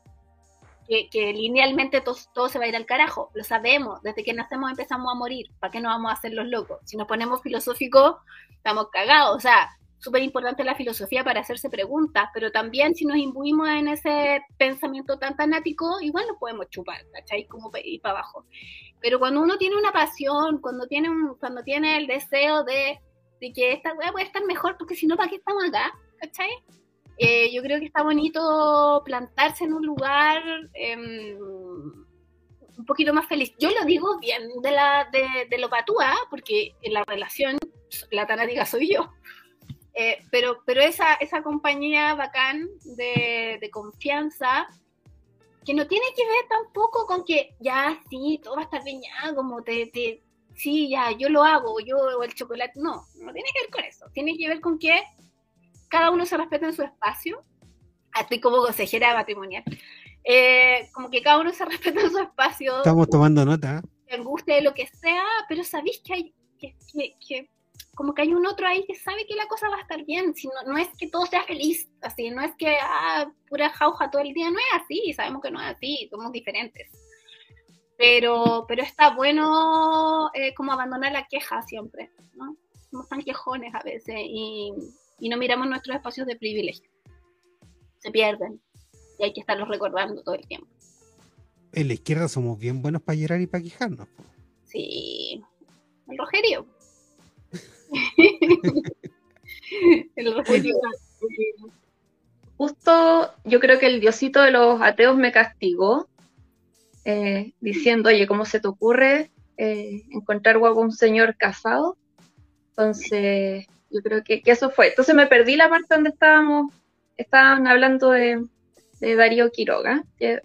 que, que linealmente todo, todo se va a ir al carajo. Lo sabemos, desde que nacemos empezamos a morir. ¿Para qué nos vamos a hacer los locos? Si nos ponemos filosóficos, estamos cagados. O sea, súper importante la filosofía para hacerse preguntas, pero también si nos imbuimos en ese pensamiento tan tanático, igual nos podemos chupar, ¿cachai? Como ir para abajo. Pero cuando uno tiene una pasión, cuando tiene, un, cuando tiene el deseo de, de que esta weá puede estar mejor, porque si no, ¿para qué estamos acá? ¿cachai? Eh, yo creo que está bonito plantarse en un lugar em, un poquito más feliz. Yo lo digo bien de, la, de, de lo patúa, porque en la relación la tanática soy yo. Eh, pero pero esa, esa compañía bacán de, de confianza que no tiene que ver tampoco con que ya sí, todo va a estar bien, ya, como te, te sí, ya, yo lo hago, yo o el chocolate. No, no tiene que ver con eso. Tiene que ver con que cada uno se respeta en su espacio. Estoy como consejera matrimonial. Eh, como que cada uno se respeta en su espacio, Estamos tomando nota. te angustia, lo que sea, pero sabéis que hay, que, que, que como que hay un otro ahí que sabe que la cosa va a estar bien, si no, no es que todo sea feliz, así, no es que, ah, pura jauja todo el día, no es así, sabemos que no es así, somos diferentes. pero, pero está bueno eh, como abandonar la queja siempre, ¿no? Somos tan quejones a veces y, y no miramos nuestros espacios de privilegio. Se pierden y hay que estarlos recordando todo el tiempo. En la izquierda somos bien buenos para llorar y para quejarnos. Sí, el rogerio. el. Justo yo creo que el diosito de los ateos me castigó eh, diciendo, oye, ¿cómo se te ocurre eh, encontrar guapo un señor casado? Entonces, yo creo que, que eso fue. Entonces me perdí la parte donde estábamos, estaban hablando de, de Darío Quiroga, que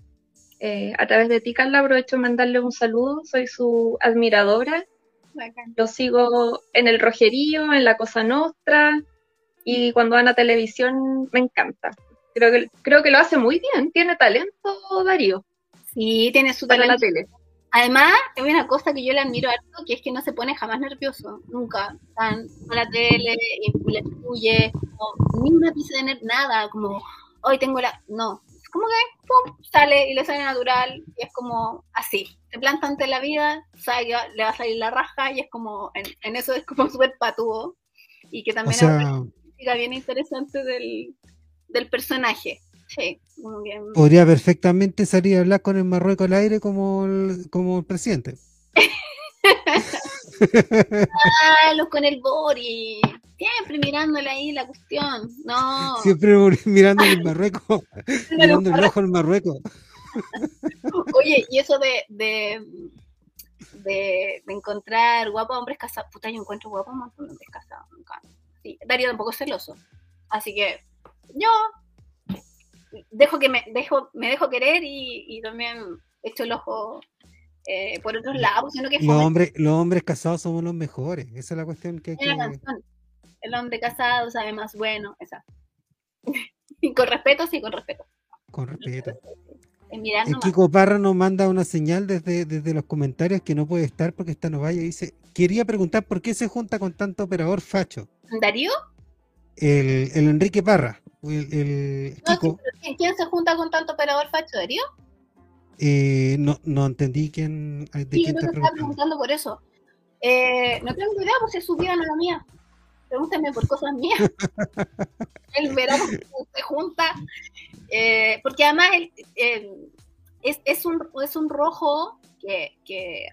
eh, a través de ti, Carla, aprovecho de mandarle un saludo, soy su admiradora, Bacán. lo sigo en el Rogerío, en la Cosa Nostra, y cuando van a televisión me encanta. Creo que, creo que lo hace muy bien, tiene talento Darío Sí, tiene su para la talento. tele. Además, hay una cosa que yo le admiro harto, que es que no se pone jamás nervioso, nunca. Tan con la tele, y le fluye, como, ni una pizza de ner- nada, como, hoy tengo la... No, como que, pum, sale y le sale natural, y es como así. Se planta ante la vida, sabe que va- le va a salir la raja, y es como, en, en eso es como súper patudo, y que O también es una sea, característica bien interesante del, del personaje. Sí, como que... podría perfectamente salir a hablar con el Marruecos al aire como el, como el presidente. Malo con el Bori. Siempre mirándole ahí la cuestión. No. Siempre mirando el Marruecos, mirando el ojo al Marruecos. Oye, y eso de, de, de, de encontrar guapos hombres casados. Puta, yo encuentro guapos hombres casados. Nunca. Sí, Darío tampoco es celoso. Así que yo dejo que me dejo, me dejo querer y, y también echo el ojo eh, por otros lados, sino que Los hombres, los hombres casados somos los mejores. Esa es la cuestión que hay que. El hombre casado sabe más bueno, esa. y con respeto, sí, con respeto. Con respeto. Mirar nomás. Kiko Parra nos manda una señal desde, desde los comentarios que no puede estar porque está no vaya dice, quería preguntar por qué se junta con tanto operador facho. ¿Darío? El, el Enrique Parra, el, el No, sí, Kiko, pero ¿quién, se junta con tanto operador facho? ¿Darío? eh, no, no entendí quién, de Sí, yo quién creo que estaba preguntando. por eso. Eh, no tengo idea, pues es su vida, no la mía. Pregúntame por cosas mías. Él verá cómo se junta. Eh, porque además él, eh, es, es, un, es un rojo que, que,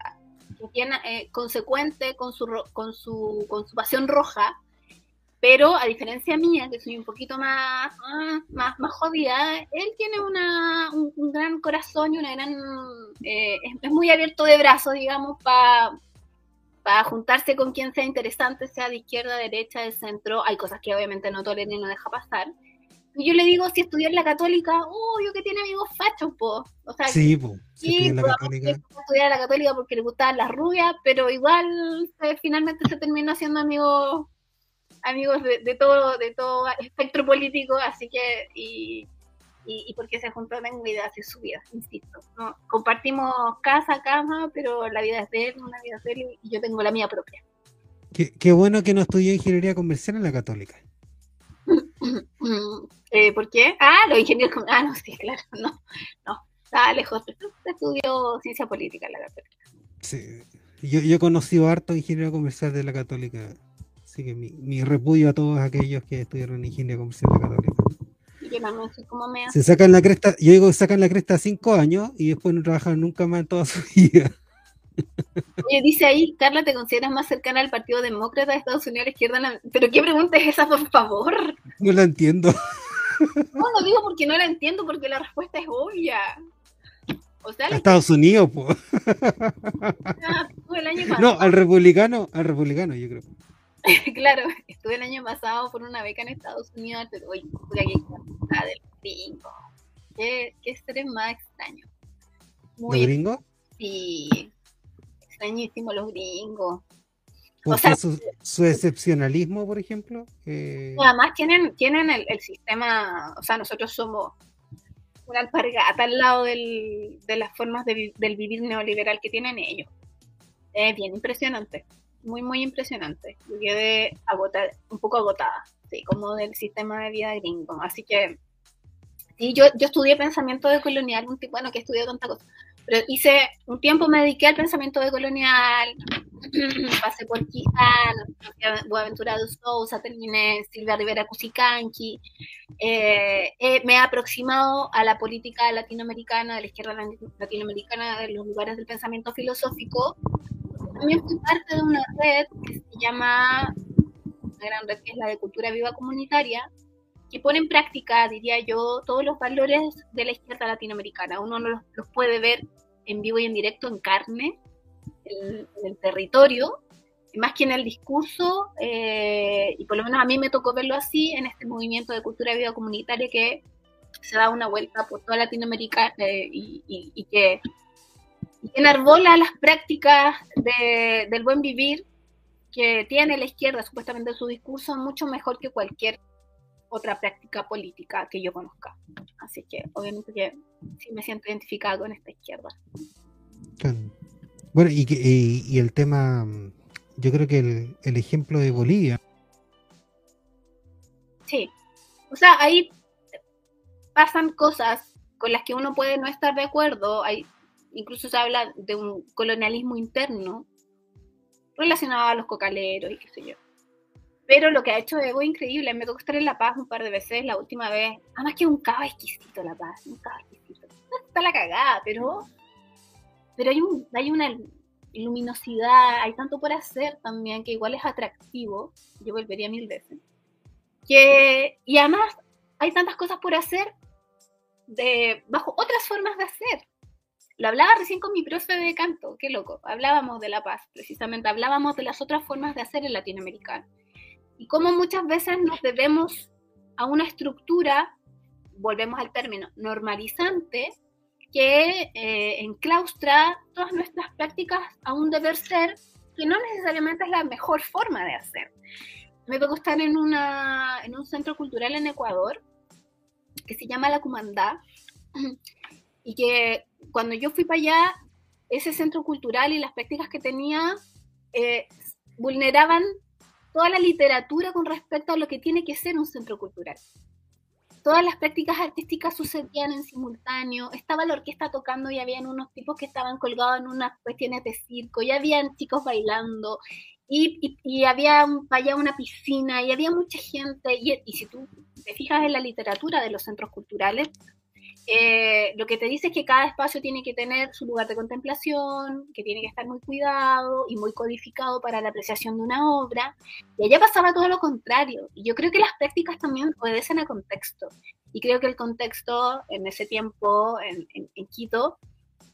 que tiene eh, consecuente con su, con, su, con su pasión roja, pero a diferencia mía, que soy un poquito más, ah, más, más jodida, él tiene una, un, un gran corazón y una gran... eh, es, es muy abierto de brazos, digamos, para para juntarse con quien sea interesante, sea de izquierda, derecha, de centro. Hay cosas que obviamente no tolera y no deja pasar. Y yo le digo, si estudió en la católica, uy, yo que tiene amigos fachos, po. O sea, Sí, po, Sí, la católica. estudiar en la católica porque le gustaban las rubias, pero igual eh, finalmente se terminó haciendo amigos amigos de, de todo de todo espectro político, así que y, y, y porque se juntó tengo ideas de su vida, insisto. ¿no? Compartimos casa, cama, pero la vida es de él, una vida es de él y yo tengo la mía propia. Qué, qué bueno que no estudió ingeniería comercial en la católica. Eh, ¿Por qué? Ah, los ingenieros. com- Ah, no, sí, claro, no, no, estaba lejos. Estudió ciencia política en la católica. Sí. Yo, yo he conocido harto ingeniero comercial de la católica. Así que mi, mi repudio a todos aquellos que estudiaron ingeniería comercial de la católica. Yo me Se sacan la cresta, yo digo que sacan la cresta cinco años y después no trabajan nunca más en toda su vida. Oye, dice ahí, Carla, ¿te consideras más cercana al Partido Demócrata de Estados Unidos a la izquierda? La- ¿Pero qué pregunta es esa, por favor? No la entiendo. No, lo digo porque no la entiendo, porque la respuesta es obvia. O sea, A Estados Unidos, po. el año pasado, No, al republicano, al republicano, yo creo. claro, estuve el año pasado por una beca en Estados Unidos, pero oye, que del gringo. Qué, qué estrés más extraño. ¿Los Muy gringos? sí, extrañísimo los gringos. Porque sea- su, su excepcionalismo, por ejemplo. eh, además tienen, tienen el, el sistema, o sea, nosotros somos una alpargata al lado del- de las formas de del vivir neoliberal que tienen ellos. Es bien impresionante, muy, muy impresionante. Yo quedé agotada, un poco agotada, sí, como del sistema de vida gringo. Así que, sí, yo, yo estudié pensamiento de colonial, un tipo, bueno, que estudié tanta cosa, Pero hice, un tiempo me dediqué al pensamiento decolonial, pasé por Quijano, Buenaventura de Sousa, terminé Silvia Rivera Cusicanqui, eh, me he aproximado a la política latinoamericana, de la izquierda latinoamericana, de los lugares del pensamiento filosófico. También fui parte de una red que se llama, una gran red que es la de Cultura Viva Comunitaria, que pone en práctica, diría yo, todos los valores de la izquierda latinoamericana. Uno los, los puede ver en vivo y en directo, en carne, en, el territorio, más que en el discurso, eh, y por lo menos a mí me tocó verlo así en este movimiento de cultura de vida comunitaria que se da una vuelta por toda Latinoamérica eh, y, que, enarbola las prácticas del buen vivir que tiene la izquierda supuestamente en su discurso mucho mejor que cualquier otra práctica política que yo conozca. Así que obviamente que sí me siento identificada con esta izquierda. Bueno, y, y, el tema, yo creo que el, el, ejemplo de Bolivia. Sí, o sea, ahí pasan cosas con las que uno puede no estar de acuerdo. Hay, incluso se habla de un colonialismo interno relacionado a los cocaleros y qué sé yo. Pero lo que ha hecho Evo es increíble. Me tocó estar en La Paz un par de veces la última vez. Además que es un cava exquisito La Paz, un cava exquisito. Está la cagada, pero pero hay, un, hay una luminosidad, hay tanto por hacer también que igual es atractivo. Yo volvería mil veces. Que, y además hay tantas cosas por hacer de, bajo otras formas de hacer. Lo hablaba recién con mi profe de canto, qué loco. Hablábamos de la paz, precisamente. Hablábamos de las otras formas de hacer en latinoamericano y cómo muchas veces nos debemos a una estructura, volvemos al término, normalizante, que eh, enclaustra todas nuestras prácticas a un deber ser que no necesariamente es la mejor forma de hacer. Me tocó estar en, una, en un centro cultural en Ecuador que se llama La Cumandá y que cuando yo fui para allá, ese centro cultural y las prácticas que tenía eh, vulneraban toda la literatura con respecto a lo que tiene que ser un centro cultural. Todas las prácticas artísticas sucedían en simultáneo, estaba la orquesta tocando y habían unos tipos que estaban colgados en unas cuestiones de circo, y habían chicos bailando, y, y, había allá una piscina, y había mucha gente, y, y si tú te fijas en la literatura de los centros culturales, eh, lo que te dice es que cada espacio tiene que tener su lugar de contemplación, que tiene que estar muy cuidado y muy codificado para la apreciación de una obra. Y allá pasaba todo lo contrario. Y yo creo que las prácticas también obedecen a contexto. Y creo que el contexto en ese tiempo en, Quito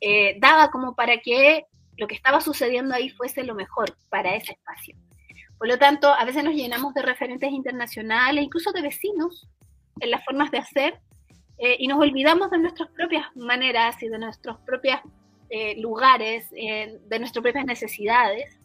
eh, daba como para que lo que estaba sucediendo ahí fuese lo mejor para ese espacio. Por lo tanto, a veces nos llenamos de referentes internacionales, incluso de vecinos, en las formas de hacer, eh, y nos olvidamos de nuestras propias maneras y de nuestros propios eh, lugares, eh, de nuestras propias necesidades,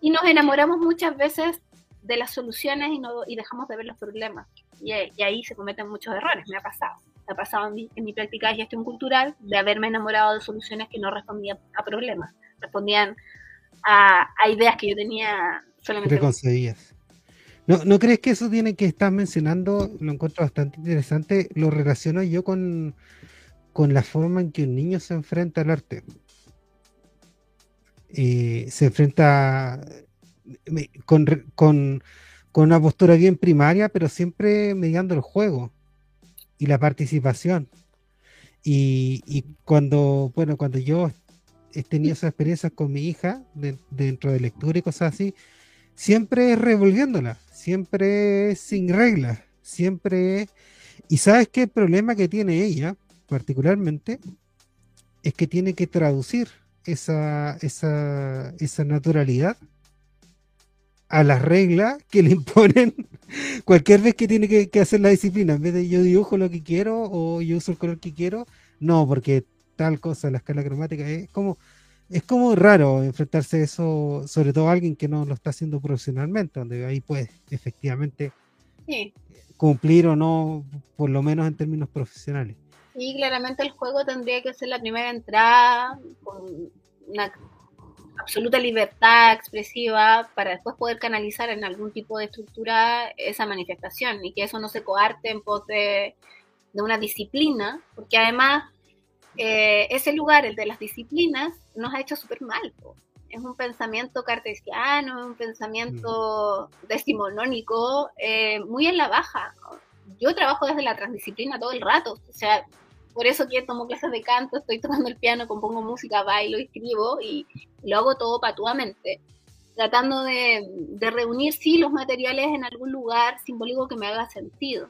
y nos enamoramos muchas veces de las soluciones y, no, y dejamos de ver los problemas. Y, ahí se cometen muchos errores, me ha pasado. Me ha pasado en mi, en mi práctica de gestión cultural de haberme enamorado de soluciones que no respondían a problemas, respondían a, ideas que yo tenía solamente. ¿No, ¿No crees que eso tiene que estar mencionando? Lo encuentro bastante interesante. Lo relaciono yo con, con la forma en que un niño se enfrenta al arte. Eh, se enfrenta con, con, una postura bien primaria, pero siempre mediando el juego y la participación. Y, y cuando, bueno, cuando yo he tenido esas experiencias con mi hija dentro de lectura y cosas así, siempre revolviéndola, siempre sin reglas, siempre... Y sabes qué el problema que tiene ella, particularmente, es que tiene que traducir esa, esa, esa naturalidad a las reglas que le imponen cualquier vez que tiene que, que, hacer la disciplina. En vez de yo dibujo lo que quiero o yo uso el color que quiero, no, porque tal cosa, la escala cromática, es como es como raro enfrentarse a eso, sobre todo a alguien que no lo está haciendo profesionalmente, donde ahí puede efectivamente cumplir o no, por lo menos en términos profesionales. Sí, claramente el juego tendría que ser la primera entrada con una absoluta libertad expresiva para después poder canalizar en algún tipo de estructura esa manifestación y que eso no se coarte en pos de, de una disciplina, porque además eh, ese lugar, el de las disciplinas, nos ha hecho súper mal. Es un pensamiento cartesiano, un pensamiento mm. decimonónico, eh, muy en la baja. Yo trabajo desde la transdisciplina todo el rato, o sea, por eso que tomo clases de canto, estoy tocando el piano, compongo música, bailo, escribo y lo hago todo patuamente, tratando de, reunir, sí, los materiales en algún lugar simbólico que me haga sentido.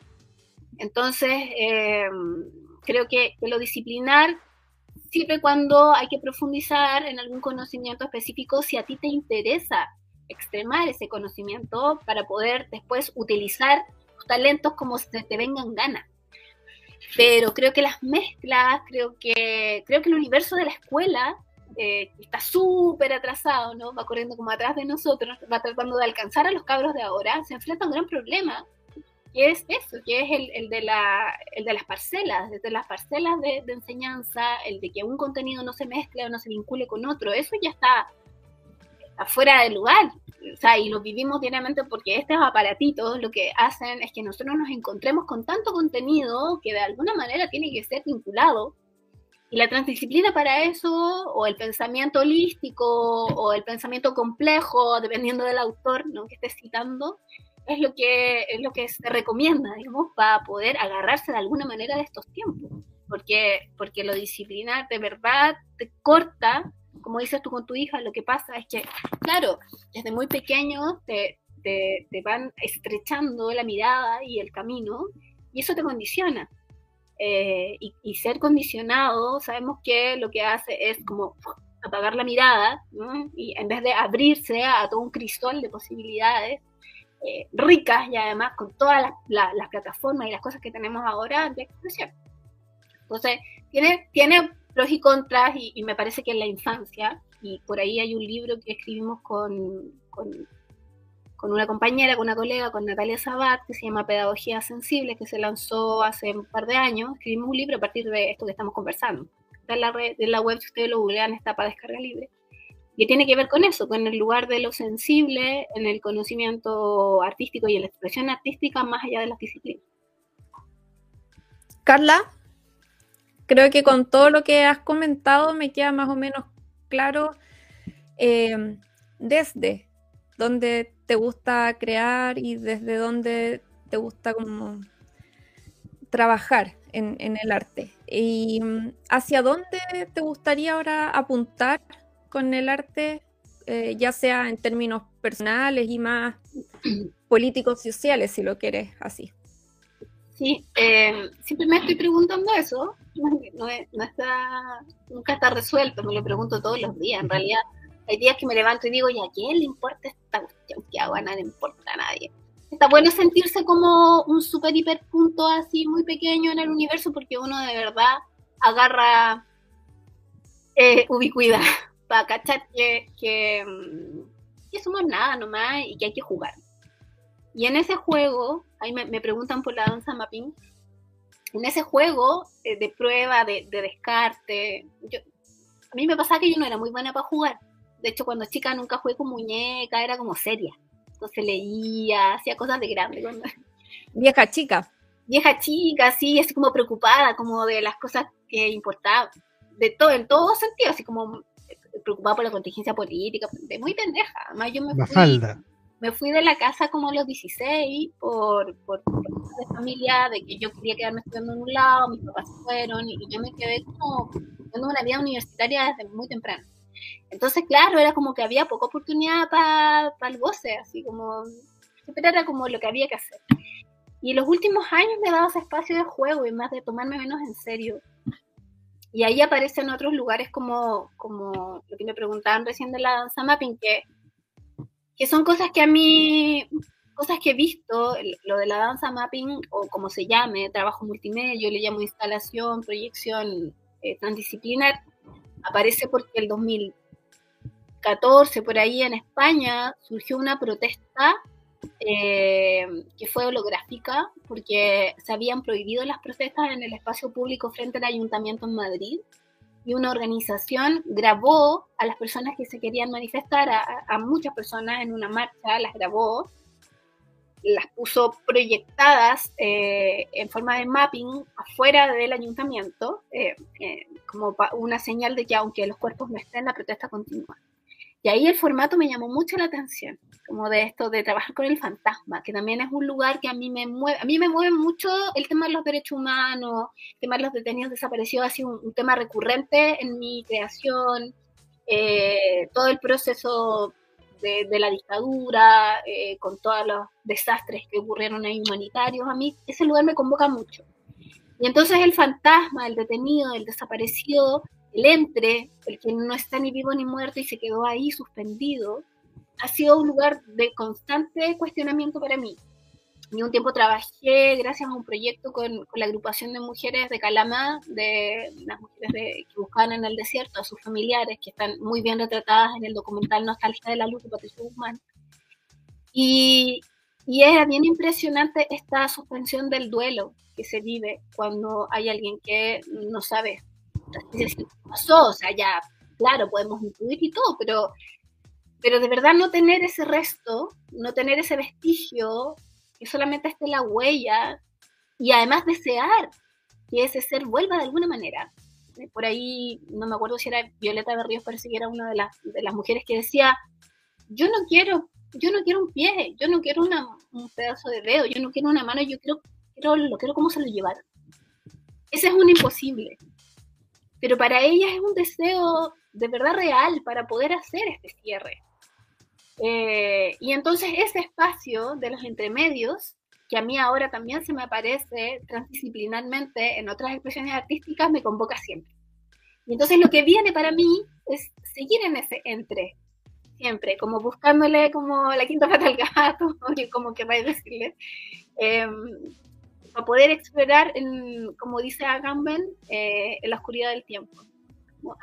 Entonces, eh, creo que, lo disciplinar sirve cuando hay que profundizar en algún conocimiento específico si a ti te interesa extremar ese conocimiento para poder después utilizar tus talentos como se te vengan ganas. Pero creo que las mezclas, creo que, creo que el universo de la escuela eh, está súper atrasado, ¿no? Va corriendo como atrás de nosotros, va tratando de alcanzar a los cabros de ahora, se enfrenta a un gran problema, que es eso, que es el, el, de, la, el de las parcelas, desde las parcelas de, enseñanza, el de que un contenido no se mezcle o no se vincule con otro, eso ya está, está fuera de lugar. O sea, y lo vivimos diariamente porque estos aparatitos lo que hacen es que nosotros nos encontremos con tanto contenido que de alguna manera tiene que ser vinculado. Y la transdisciplina para eso, o el pensamiento holístico, o el pensamiento complejo, dependiendo del autor ¿no? que esté citando, es lo que, es lo que se recomienda, digamos, para poder agarrarse de alguna manera de estos tiempos. Porque, porque lo disciplinar de verdad te corta, como dices tú con tu hija, lo que pasa es que, claro, desde muy pequeño te, te, van estrechando la mirada y el camino, y eso te condiciona. Eh, y, ser condicionado, sabemos que lo que hace es como apagar la mirada, y en vez de abrirse a todo un cristal de posibilidades, eh, ricas y además con todas las, plataformas y las cosas que tenemos ahora de expresión. Entonces, tiene, tiene pros y contras y, me parece que en la infancia, y por ahí hay un libro que escribimos con, con, una compañera, con una colega, con Natalia Sabat, que se llama Pedagogía Sensible, que se lanzó hace un par de años. Escribimos un libro a partir de esto que estamos conversando. Está en la, red, de la web, si ustedes lo googlean, está para descarga libre que tiene que ver con eso, con el lugar de lo sensible en el conocimiento artístico y en la expresión artística más allá de las disciplinas. Carla, creo que con todo lo que has comentado me queda más o menos claro eh, desde dónde te gusta crear y desde dónde te gusta como trabajar en, en el arte. ¿Y mm, hacia dónde te gustaría ahora apuntar con el arte, eh, ya sea en términos personales y más políticos sociales, si lo quieres así. Sí, eh, siempre estoy preguntando eso, no, está, nunca está resuelto, me lo pregunto todos los días, en realidad hay días que me levanto y digo, ¿y a quién le importa esta cuestión que hago? A le importa a nadie. Está bueno sentirse como un super hiper punto así muy pequeño en el universo porque uno de verdad agarra eh, ubicuidad para cachar que, que, mm, que, somos nada nomás y que hay que jugar. Y en ese juego, ahí me, preguntan por la danza mapping, en ese juego eh, de prueba, de, descarte, a mí me pasaba que yo no era muy buena para jugar. De hecho, cuando chica nunca jugué con muñeca, era como seria. Entonces leía, hacía cosas de grande. Vieja chica. Vieja chica, sí, así como preocupada, como de las cosas que importaban. De todo, en todo sentido, así como preocupada por la contingencia política, de muy pendeja. Además, yo me fui, me fui de la casa como a los 16 por, por, de familia, de que yo quería quedarme estudiando en un lado, mis papás fueron y yo me quedé como teniendo una vida universitaria desde muy temprano. Entonces, claro, era como que había poca oportunidad para el goce, así como, siempre era como lo que había que hacer. Y en los últimos años me dado ese espacio de juego y más de tomarme menos en serio. Y ahí aparecen otros lugares como, como lo que me preguntaban recién de la danza mapping, que, que son cosas que a mí, cosas que he visto, lo de la danza mapping, o como se llame, trabajo multimedia, yo le llamo instalación, proyección eh, transdisciplinar, aparece porque el 2014, por ahí en España, surgió una protesta eh, que fue holográfica, porque se habían prohibido las protestas en el espacio público frente al ayuntamiento en Madrid, y una organización grabó a las personas que se querían manifestar, a, muchas personas en una marcha, las grabó, las puso proyectadas eh, en forma de mapping afuera del ayuntamiento, eh, eh, como una señal de que aunque los cuerpos no estén, la protesta continúa. Y ahí el formato me llamó mucho la atención, como de esto de trabajar con el fantasma, que también es un lugar que a mí me mueve, a mí me mueve mucho el tema de los derechos humanos, el tema de los detenidos desaparecidos ha sido un, tema recurrente en mi creación, todo el proceso de, la dictadura, eh, con todos los desastres que ocurrieron ahí humanitarios, a mí ese lugar me convoca mucho. Y entonces el fantasma, el detenido, el desaparecido, el entre, el que no está ni vivo ni muerto y se quedó ahí suspendido, ha sido un lugar de constante cuestionamiento para mí. Y un tiempo trabajé gracias a un proyecto con, la agrupación de mujeres de Calamá, de las mujeres que buscaban en el desierto a sus familiares, que están muy bien retratadas en el documental Nostalgia de la Luz de Patricio Guzmán. Y, y es bien impresionante esta suspensión del duelo que se vive cuando hay alguien que no sabe o sea, ya, claro, podemos intuir y todo, pero, pero de verdad no tener ese resto, no tener ese vestigio, que solamente esté la huella y además desear que ese ser vuelva de alguna manera. Eh, por ahí, no me acuerdo si era Violeta Berríos, parece que era una de las, de las mujeres que decía, yo no quiero, yo no quiero un pie, yo no quiero un pedazo de dedo, yo no quiero una mano, yo quiero, quiero, lo quiero como se lo llevaron. Ese es un imposible. Pero para ella es un deseo de verdad real para poder hacer este cierre. Eh, y entonces ese espacio de los entremedios, que a mí ahora también se me aparece transdisciplinarmente en otras expresiones artísticas, me convoca siempre. Y entonces lo que viene para mí es seguir en ese entre, siempre, como buscándole como la quinta pata al gato, como que a decirle, eh, para poder explorar, en, como dice Agamben, eh, en la oscuridad del tiempo,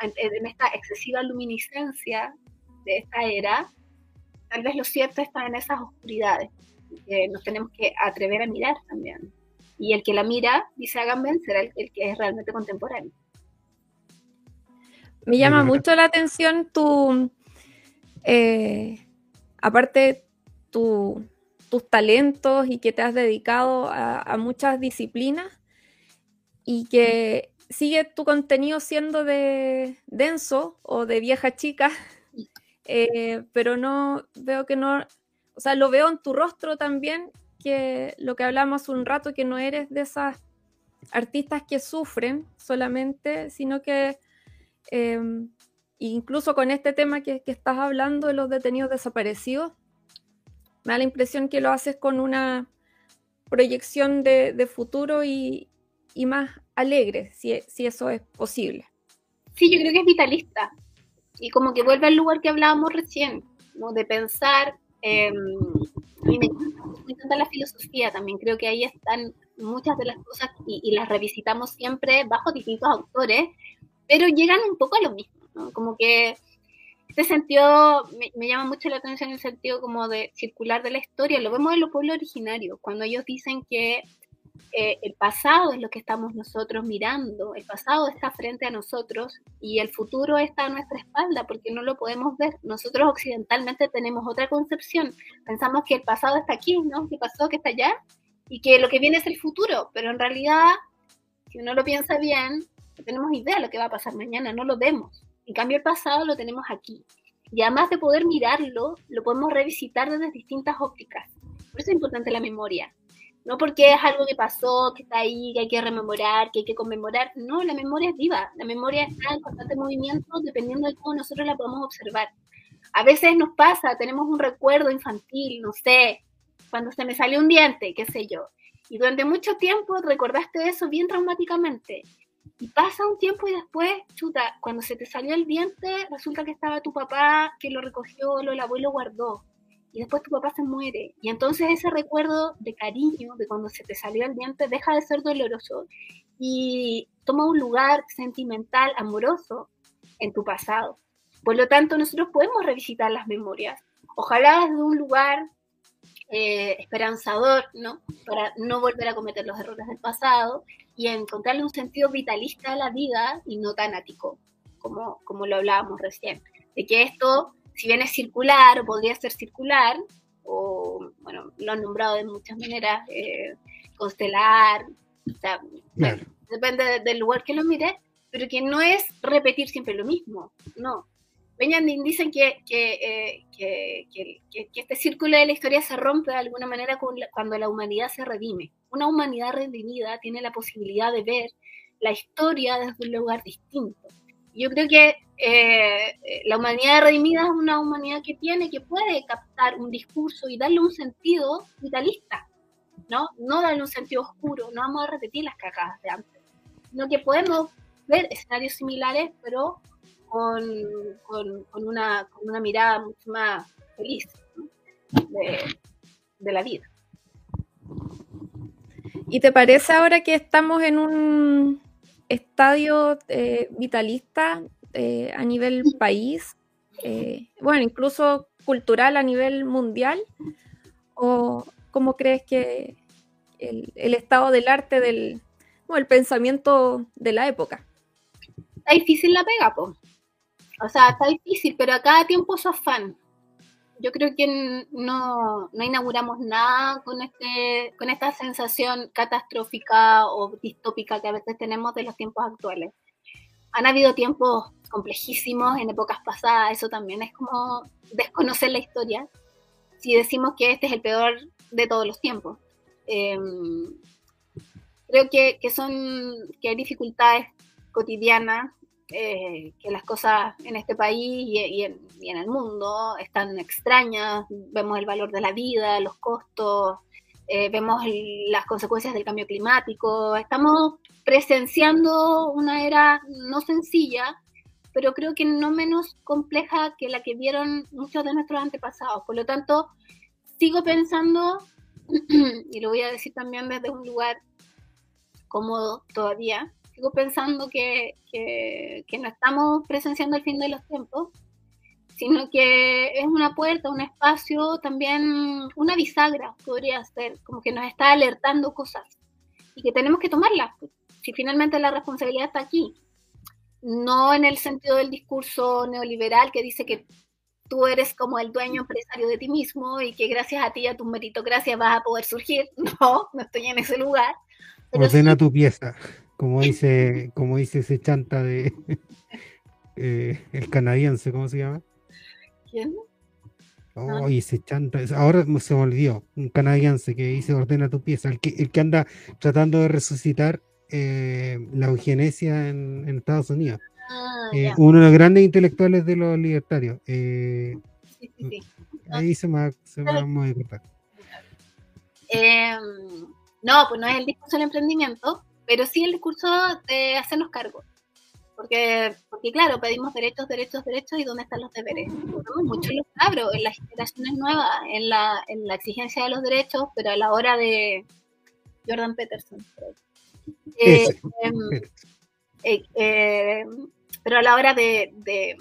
en esta excesiva luminiscencia de esta era, tal vez lo cierto está en esas oscuridades, que nos tenemos que atrever a mirar también. Y el que la mira, dice Agamben, será el, que es realmente contemporáneo. Me llama mucho la atención tu, eh, aparte tus talentos y que te has dedicado a, muchas disciplinas y que sigue tu contenido siendo de denso o de vieja chica, eh, pero no veo que no, o sea, lo veo en tu rostro también, que lo que hablamos un rato, que no eres de esas artistas que sufren solamente, sino que em, incluso con este tema que, estás hablando de los detenidos desaparecidos, me da la impresión que lo haces con una proyección de, futuro y, más alegre, si, si eso es posible. Sí, yo creo que es vitalista y como que vuelve al lugar que hablábamos recién, de pensar. Eh, me, encanta la filosofía también, creo que ahí están muchas de las cosas y, las revisitamos siempre bajo distintos autores, pero llegan un poco a lo mismo, como que este sentido me, llama mucho la atención el sentido como de circular de la historia, lo vemos en los pueblos originarios, cuando ellos dicen que eh, el pasado es lo que estamos nosotros mirando, el pasado está frente a nosotros y el futuro está a nuestra espalda porque no lo podemos ver. Nosotros occidentalmente tenemos otra concepción, pensamos que el pasado está aquí, ¿no? Que pasó, que está allá y que lo que viene es el futuro, pero en realidad, si uno lo piensa bien, no tenemos idea de lo que va a pasar mañana, no lo vemos. En cambio, el pasado lo tenemos aquí. Y además de poder mirarlo, lo podemos revisitar desde distintas ópticas. Por eso es importante la memoria no porque es algo que pasó, que está ahí, que hay que rememorar, que hay que conmemorar. No, la memoria es viva, la memoria está en constante movimiento dependiendo de cómo nosotros la podemos observar. A veces nos pasa, tenemos un recuerdo infantil, no sé, cuando se me salió un diente, qué sé yo, y durante mucho tiempo recordaste eso bien traumáticamente. Y pasa un tiempo y después, chuta, cuando se te salió el diente, resulta que estaba tu papá que lo recogió, lo lavó y guardó y después tu papá se muere. Y entonces ese recuerdo de cariño, de cuando se te salió el diente, deja de ser doloroso y toma un lugar sentimental, amoroso en tu pasado. Por lo tanto, nosotros podemos revisitar las memorias. Ojalá desde un lugar eh, esperanzador, ¿no? Para no volver a cometer los errores del pasado y encontrarle un sentido vitalista a la vida y no tan ático, como, como lo hablábamos recién. De que esto si bien es circular o podría ser circular, o, bueno, lo han nombrado de muchas maneras, eh, constelar, o sea, depende del lugar que lo mire, pero que no es repetir siempre lo mismo, no. Benjamin dicen que, que, que, que, este círculo de la historia se rompe de alguna manera cuando la humanidad se redime. Una humanidad redimida tiene la posibilidad de ver la historia desde un lugar distinto. Yo creo que eh, la humanidad redimida es una humanidad que tiene, que puede captar un discurso y darle un sentido vitalista, ¿no? No darle un sentido oscuro, no vamos a repetir las cagadas de antes, sino que podemos ver escenarios similares, pero con, con, una, con una, mirada mucho más feliz de la vida. ¿Y te parece ahora que estamos en un estadio eh, vitalista eh, a nivel país, eh, bueno, incluso cultural a nivel mundial? ¿O cómo crees que el, estado del arte, del el pensamiento de la época? Está difícil la pega, po. O sea, está difícil, pero a cada tiempo es afán yo creo que no, no, inauguramos nada con, este, con esta sensación catastrófica o distópica que a veces tenemos de los tiempos actuales. Han habido tiempos complejísimos en épocas pasadas, eso también es como desconocer la historia, si decimos que este es el peor de todos los tiempos. Em, creo que, que, son, que hay dificultades cotidianas eh, que las cosas en este país y, en, el mundo están extrañas, vemos el valor de la vida, los costos, eh, vemos las consecuencias del cambio climático, estamos presenciando una era no sencilla, pero creo que no menos compleja que la que vieron muchos de nuestros antepasados. Por lo tanto, sigo pensando, y lo voy a decir también desde un lugar cómodo todavía, sigo pensando que, no estamos presenciando el fin de los tiempos, sino que es una puerta, un espacio, también una bisagra podría ser, como que nos está alertando cosas y que tenemos que tomarlas, si finalmente la responsabilidad está aquí, no en el sentido del discurso neoliberal que dice que tú eres como el dueño empresario de ti mismo y que gracias a ti y a tu meritocracia vas a poder surgir, no, no estoy en ese lugar. Ordena tu pieza como dice, como dice ese chanta de eh, el canadiense, ¿cómo se llama? ¿Quién? Oh, ese chanta, ahora se me olvidó, un canadiense que dice ordena tu pieza, el que, el que anda tratando de resucitar eh, la eugenesia en, Estados Unidos. Ah, eh, uno de los grandes intelectuales de los libertarios. sí, sí, sí. Ahí se me, se me va a. Em, no, pues no es el discurso del emprendimiento, pero sí el discurso de hacernos cargo. Porque, porque claro, pedimos derechos, derechos, derechos, y ¿dónde están los deberes? Muchos mucho los cabros, en las generaciones nuevas, en la, en la exigencia de los derechos, pero a la hora de Jordan Peterson. Eh, eh, eh, pero a la hora de, de,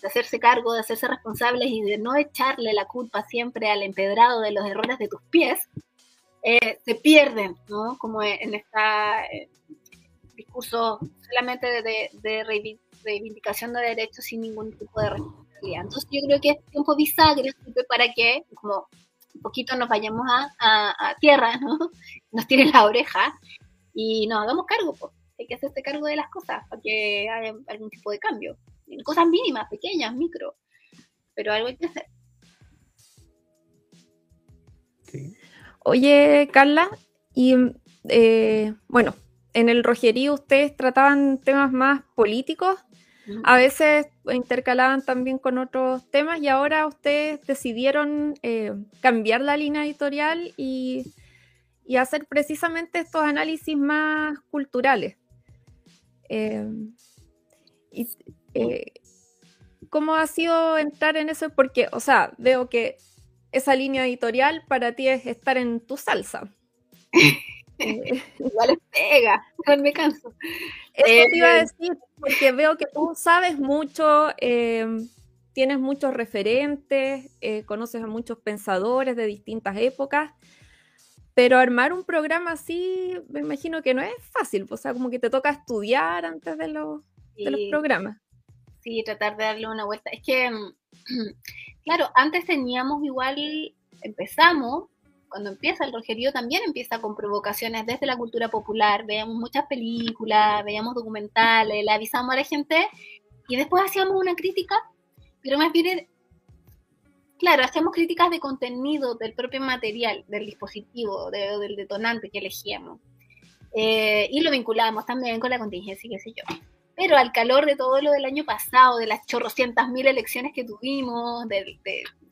de, hacerse cargo, de hacerse responsables y de no echarle la culpa siempre al empedrado de los errores de tus pies, eh, se pierden, ¿no? Como en este discurso solamente de, reivindicación de derechos sin ningún tipo de responsabilidad. Entonces yo creo que este tiempo bisagra para que como un poquito nos vayamos a, tierra, ¿no? Nos tiren la oreja y nos hagamos cargo, pues. Hay que hacerse cargo de las cosas para que haya algún tipo de cambio. Cosas mínimas, pequeñas, micro, pero algo hay que hacer. Sí. Oye, Carla, y eh, bueno, en el Rogerío ustedes trataban temas más políticos, a veces intercalaban también con otros temas y ahora ustedes decidieron eh, cambiar la línea editorial y, hacer precisamente estos análisis más culturales. Eh, ¿Cómo ha sido entrar en eso? Porque, o sea, veo que esa línea editorial para ti es estar en tu salsa. Igual es pega, igual me canso. Eso te iba a eh, decir, porque veo que tú sabes mucho, eh, tienes muchos referentes, eh, conoces a muchos pensadores de distintas épocas, pero armar un programa así, me imagino que no es fácil, o sea, como que te toca estudiar antes de los, de los programas. Sí, tratar de darle una vuelta. Es que Claro, antes teníamos igual empezamos, cuando empieza el rojerío también empieza con provocaciones desde la cultura popular, veíamos muchas películas, veíamos documentales, le avisamos a la gente y después hacíamos una crítica, pero más bien, claro, hacíamos críticas de contenido del propio material, del dispositivo, del detonante que elegíamos. Eh, y lo vinculábamos también con la contingencia, qué sé yo. Pero al calor de todo lo del año pasado, de las chorrocientas mil elecciones que tuvimos, de,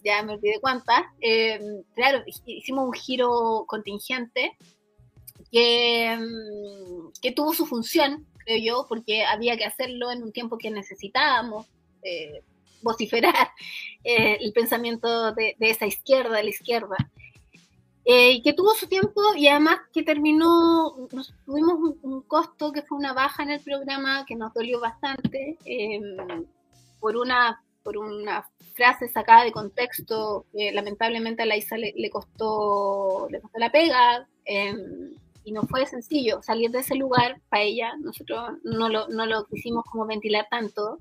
ya me olvidé cuántas, eh, claro, hicimos un giro contingente que, mm, que, tuvo su función, creo yo, porque había que hacerlo en un tiempo que necesitábamos eh, vociferar eh, el pensamiento de, esa izquierda, de la izquierda. Y que tuvo su tiempo y además que terminó, tuvimos un, costo que fue una baja en el programa que nos dolió bastante por una por una frase sacada de contexto que lamentablemente a la Isa le, costó, le costó la pega em, y no fue sencillo salir de ese lugar para ella. Nosotros no lo, no lo quisimos como ventilar tanto,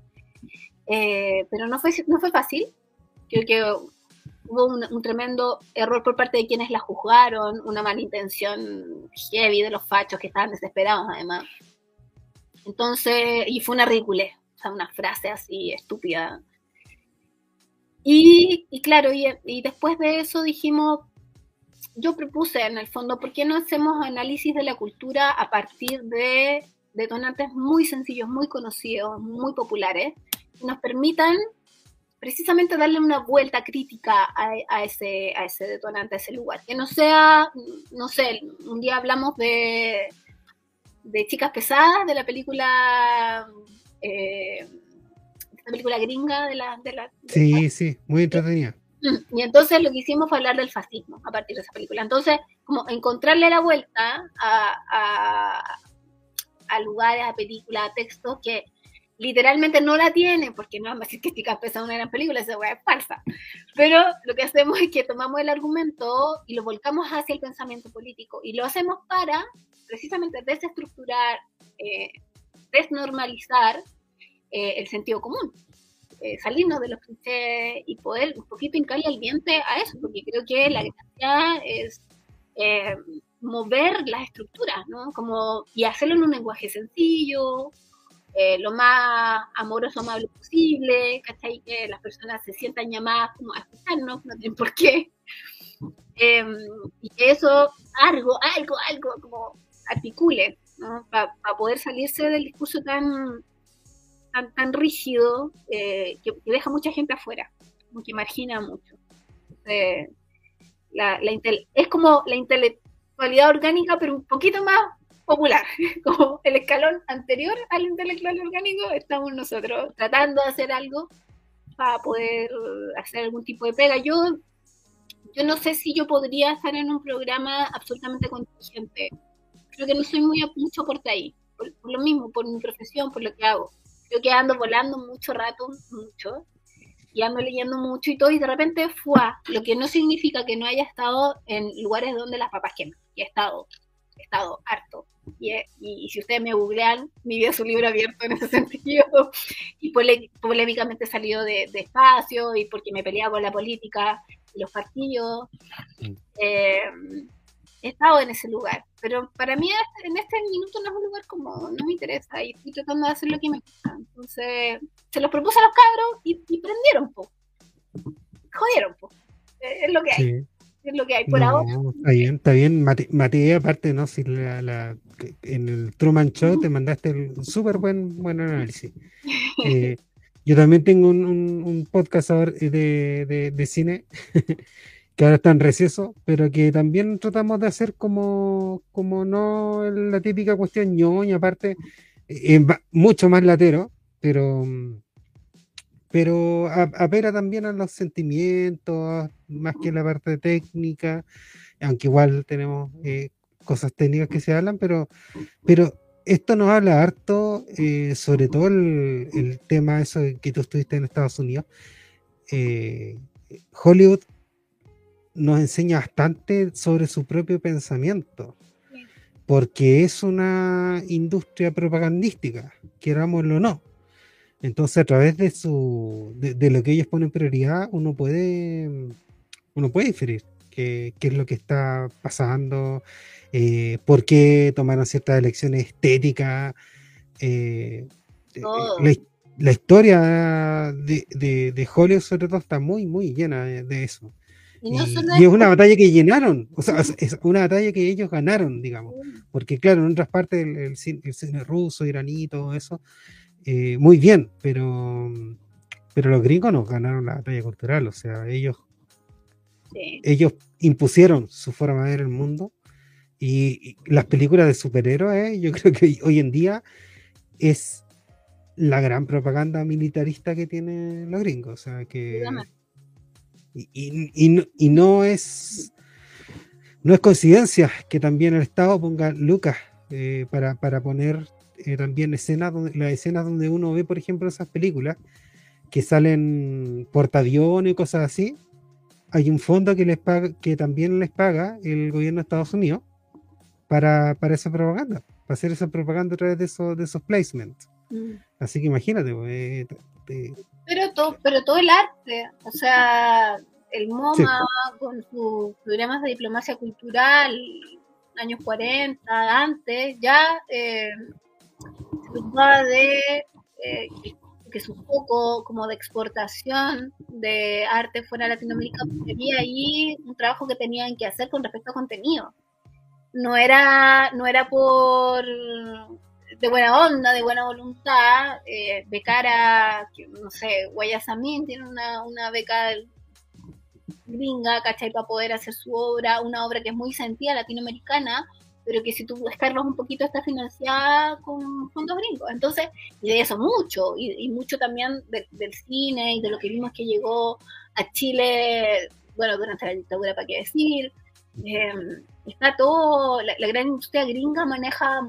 eh, pero no fue, no fue fácil. Creo que hubo un, tremendo error por parte de quienes la juzgaron, una mala intención heavy de los fachos que estaban desesperados además. Entonces, y fue una ridícula, o sea, una frase así estúpida. Y, claro, y, después de eso dijimos, yo propuse en el fondo, ¿por qué no hacemos análisis de la cultura a partir de detonantes muy sencillos, muy conocidos, muy populares, que nos permitan precisamente darle una vuelta crítica a, ese, a ese detonante, a ese lugar. Que no sea, no sé, un día hablamos de, de Chicas Pesadas, de la película... Eh, película gringa de la... De la sí, sí, muy entretenida. Mm, y entonces lo que hicimos fue hablar del fascismo a partir de esa película. Entonces, como encontrarle la vuelta a, a, lugares, a películas, a textos que literalmente no la tienen, porque no más que Chicas Pesa una gran película, esa es falsa. Pero lo que hacemos es que tomamos el argumento y lo volcamos hacia el pensamiento político. Y lo hacemos para precisamente desestructurar, eh, desnormalizar eh, el sentido común. Eh, salirnos de los clichés y poder un poquito hincarle al diente a eso, porque creo que la gracia es eh, mover las estructuras, ¿no? Como, y hacerlo en un lenguaje sencillo, lo más amoroso, amable posible, ¿cachai? Que las personas se sientan llamadas como a escucharnos, no tienen por qué. Em, y que eso, algo, algo, algo, como articule, ¿no? Para poder salirse del discurso tan tan, rígido eh, que, deja mucha gente afuera, como que margina mucho. la, es como la intelectualidad orgánica, pero un poquito más popular, como el escalón anterior al intelectual orgánico, estamos nosotros tratando de hacer algo para poder hacer algún tipo de pega. Yo, yo no sé si yo podría estar en un programa absolutamente contingente. Creo que no soy muy mucho por ahí, por lo mismo, por mi profesión, por lo que hago yo que ando volando mucho rato, mucho, y ando leyendo mucho y todo, y de repente fue, lo que no significa que no haya estado en lugares donde las papas queman, y he estado, he estado harto. Y, y, si ustedes me googlean, mi vida es un libro abierto en ese sentido, y polémicamente he salido de, espacio, y porque me peleaba con la política, y los partidos. Mm. Eh, he estado en ese lugar. Pero para mí en este minuto no es un lugar como, no me interesa y estoy tratando de hacer lo que me gusta. Entonces, se los propuse a los cabros y, prendieron, po. Jodieron, po. Es lo que hay. Es lo que hay por ahora. Está bien, está bien. Mati, aparte, ¿no? Si la, en el Truman Show te mandaste un súper buen, buen análisis. Eh, yo también tengo un, un, podcast de, de, de cine que ahora está en receso, pero que también tratamos de hacer como, como no la típica cuestión ñoña, aparte, eh, mucho más latero, pero, pero apela también a los sentimientos, más que la parte técnica, aunque igual tenemos eh, cosas técnicas que se hablan, pero, pero esto nos habla harto, eh, sobre todo el, el, tema eso que tú estuviste en Estados Unidos. Hollywood nos enseña bastante sobre su propio pensamiento, porque es una industria propagandística, querámoslo o no. Entonces, a través de, su, de, lo que ellos ponen prioridad, uno puede, uno puede diferir. qué, qué es lo que está pasando, eh, por qué tomaron ciertas elecciones estéticas. eh, eh, la, la historia de, de, de Hollywood, sobre todo, está muy, muy llena de, de eso. Y no Y, solo y es una batalla que llenaron, o sea, es- es una batalla que ellos ganaron, digamos. Porque, claro, en otras partes, el, el cine, el cine ruso, iraní, todo eso, eh, muy bien, pero, pero los gringos nos ganaron la batalla cultural, o sea, ellos Sí. ellos impusieron su forma de ver el mundo y, y las películas de superhéroes, yo creo que hoy en día es la gran propaganda militarista que tienen los gringos, o sea que y- y no, y no es no es coincidencia que también el Estado ponga lucas eh, para, para poner eh, también escenas donde las escenas donde uno ve por ejemplo esas películas que salen portaaviones y cosas así hay un fondo que les paga, que también les paga el gobierno de Estados Unidos para, para esa propaganda, para hacer esa propaganda a través de esos, de esos placements. Mm. Así que imagínate, pues, eh, Pero todo, pero todo el arte, o sea, el MoMA con sus programas de diplomacia cultural, años 40, antes, ya eh, preocupaba de eh, que, su foco como de exportación de arte fuera de Latinoamérica, había ahí un trabajo que tenían que hacer con respecto a contenido. No era, no era por de buena onda, de buena voluntad, eh, becar a, no sé, Guayasamín tiene una, una beca gringa, ¿cachai? Para poder hacer su obra, una obra que es muy sentida latinoamericana, pero que si tú descargas un poquito está financiada con fondos gringos. Entonces, y de eso mucho, y, mucho también de- del cine y de lo que vimos que llegó a Chile, bueno, durante la dictadura, ¿para qué decir? Eh, está todo, la, la gran industria gringa maneja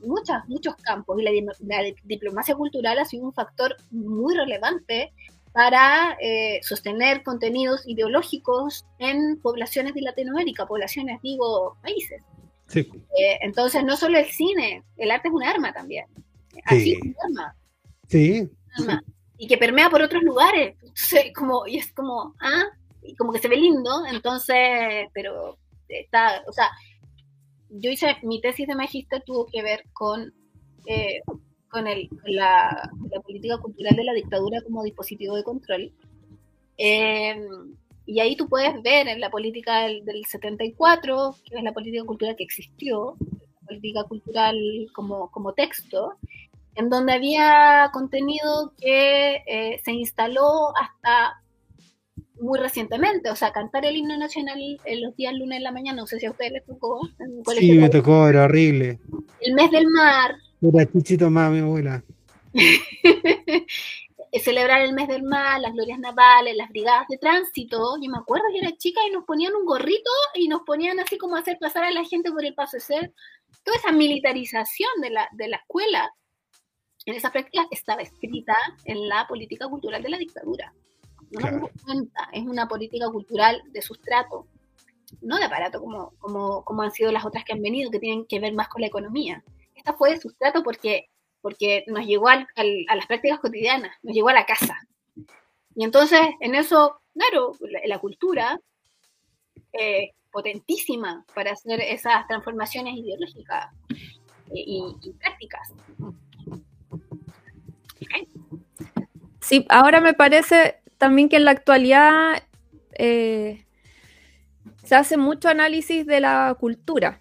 muchas, muchos campos y la, la diplomacia cultural ha sido un factor muy relevante para eh, sostener contenidos ideológicos en poblaciones de Latinoamérica, poblaciones, digo, países. Sí, Eh, entonces, no solo el cine, el arte es un arma también. Así es un arma, sí, un arma. Y que permea por otros lugares. Entonces, como, y es como, ah, y como que se ve lindo, entonces, pero está, o sea, yo hice, mi tesis de magíster tuvo que ver con, eh, con el, la, la política cultural de la dictadura como dispositivo de control. Eh, y ahí tú puedes ver en la política del, del 74, que es la política cultural que existió, la política cultural como, como texto, en donde había contenido que eh, se instaló hasta muy recientemente, o sea, cantar el himno nacional en los días lunes en la mañana, no sé si a ustedes les tocó, sí, me tocó, era horrible. el mes del mar, Era chichito más, mi abuela. eh, celebrar el mes del mar, las glorias navales, las brigadas de tránsito, yo me acuerdo que era chica y nos ponían un gorrito y nos ponían así como hacer pasar a la gente por el paso de ser, toda esa militarización de la, de la escuela, en esa práctica estaba escrita en la política cultural de la dictadura. No nos Claro. cuenta, es una política cultural de sustrato, no de aparato como, como, como han sido las otras que han venido, que tienen que ver más con la economía. Esta fue de sustrato porque, porque nos llegó al- a las prácticas cotidianas, nos llegó a la casa. Y entonces, en eso, claro, la, cultura, eh, potentísima para hacer esas transformaciones ideológicas eh, y, y prácticas. Sí, ahora me parece también que en la actualidad eh, se hace mucho análisis de la cultura.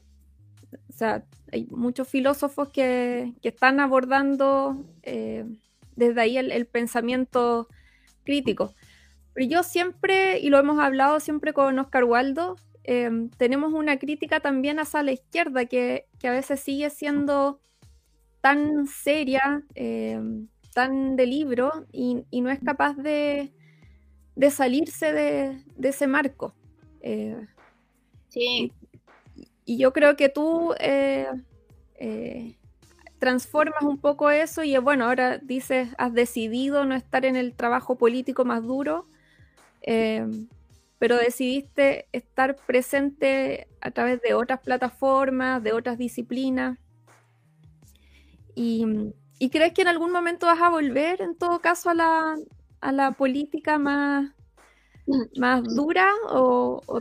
O sea, hay muchos filósofos que, que están abordando eh, desde ahí el, el pensamiento crítico. Pero yo siempre, y lo hemos hablado siempre con Oscar Waldo, eh, tenemos una crítica también hacia la izquierda que, que a veces sigue siendo tan seria, eh, tan de libro, y, y no es capaz de, de salirse de, de ese marco. Eh, Sí, y yo creo que tú eh, eh, transformas un poco eso y bueno, ahora dices, has decidido no estar en el trabajo político más duro, eh, pero decidiste estar presente a través de otras plataformas, de otras disciplinas. Y, ¿y crees que en algún momento vas a volver, en todo caso, a la, a la política más, más dura? ¿O, o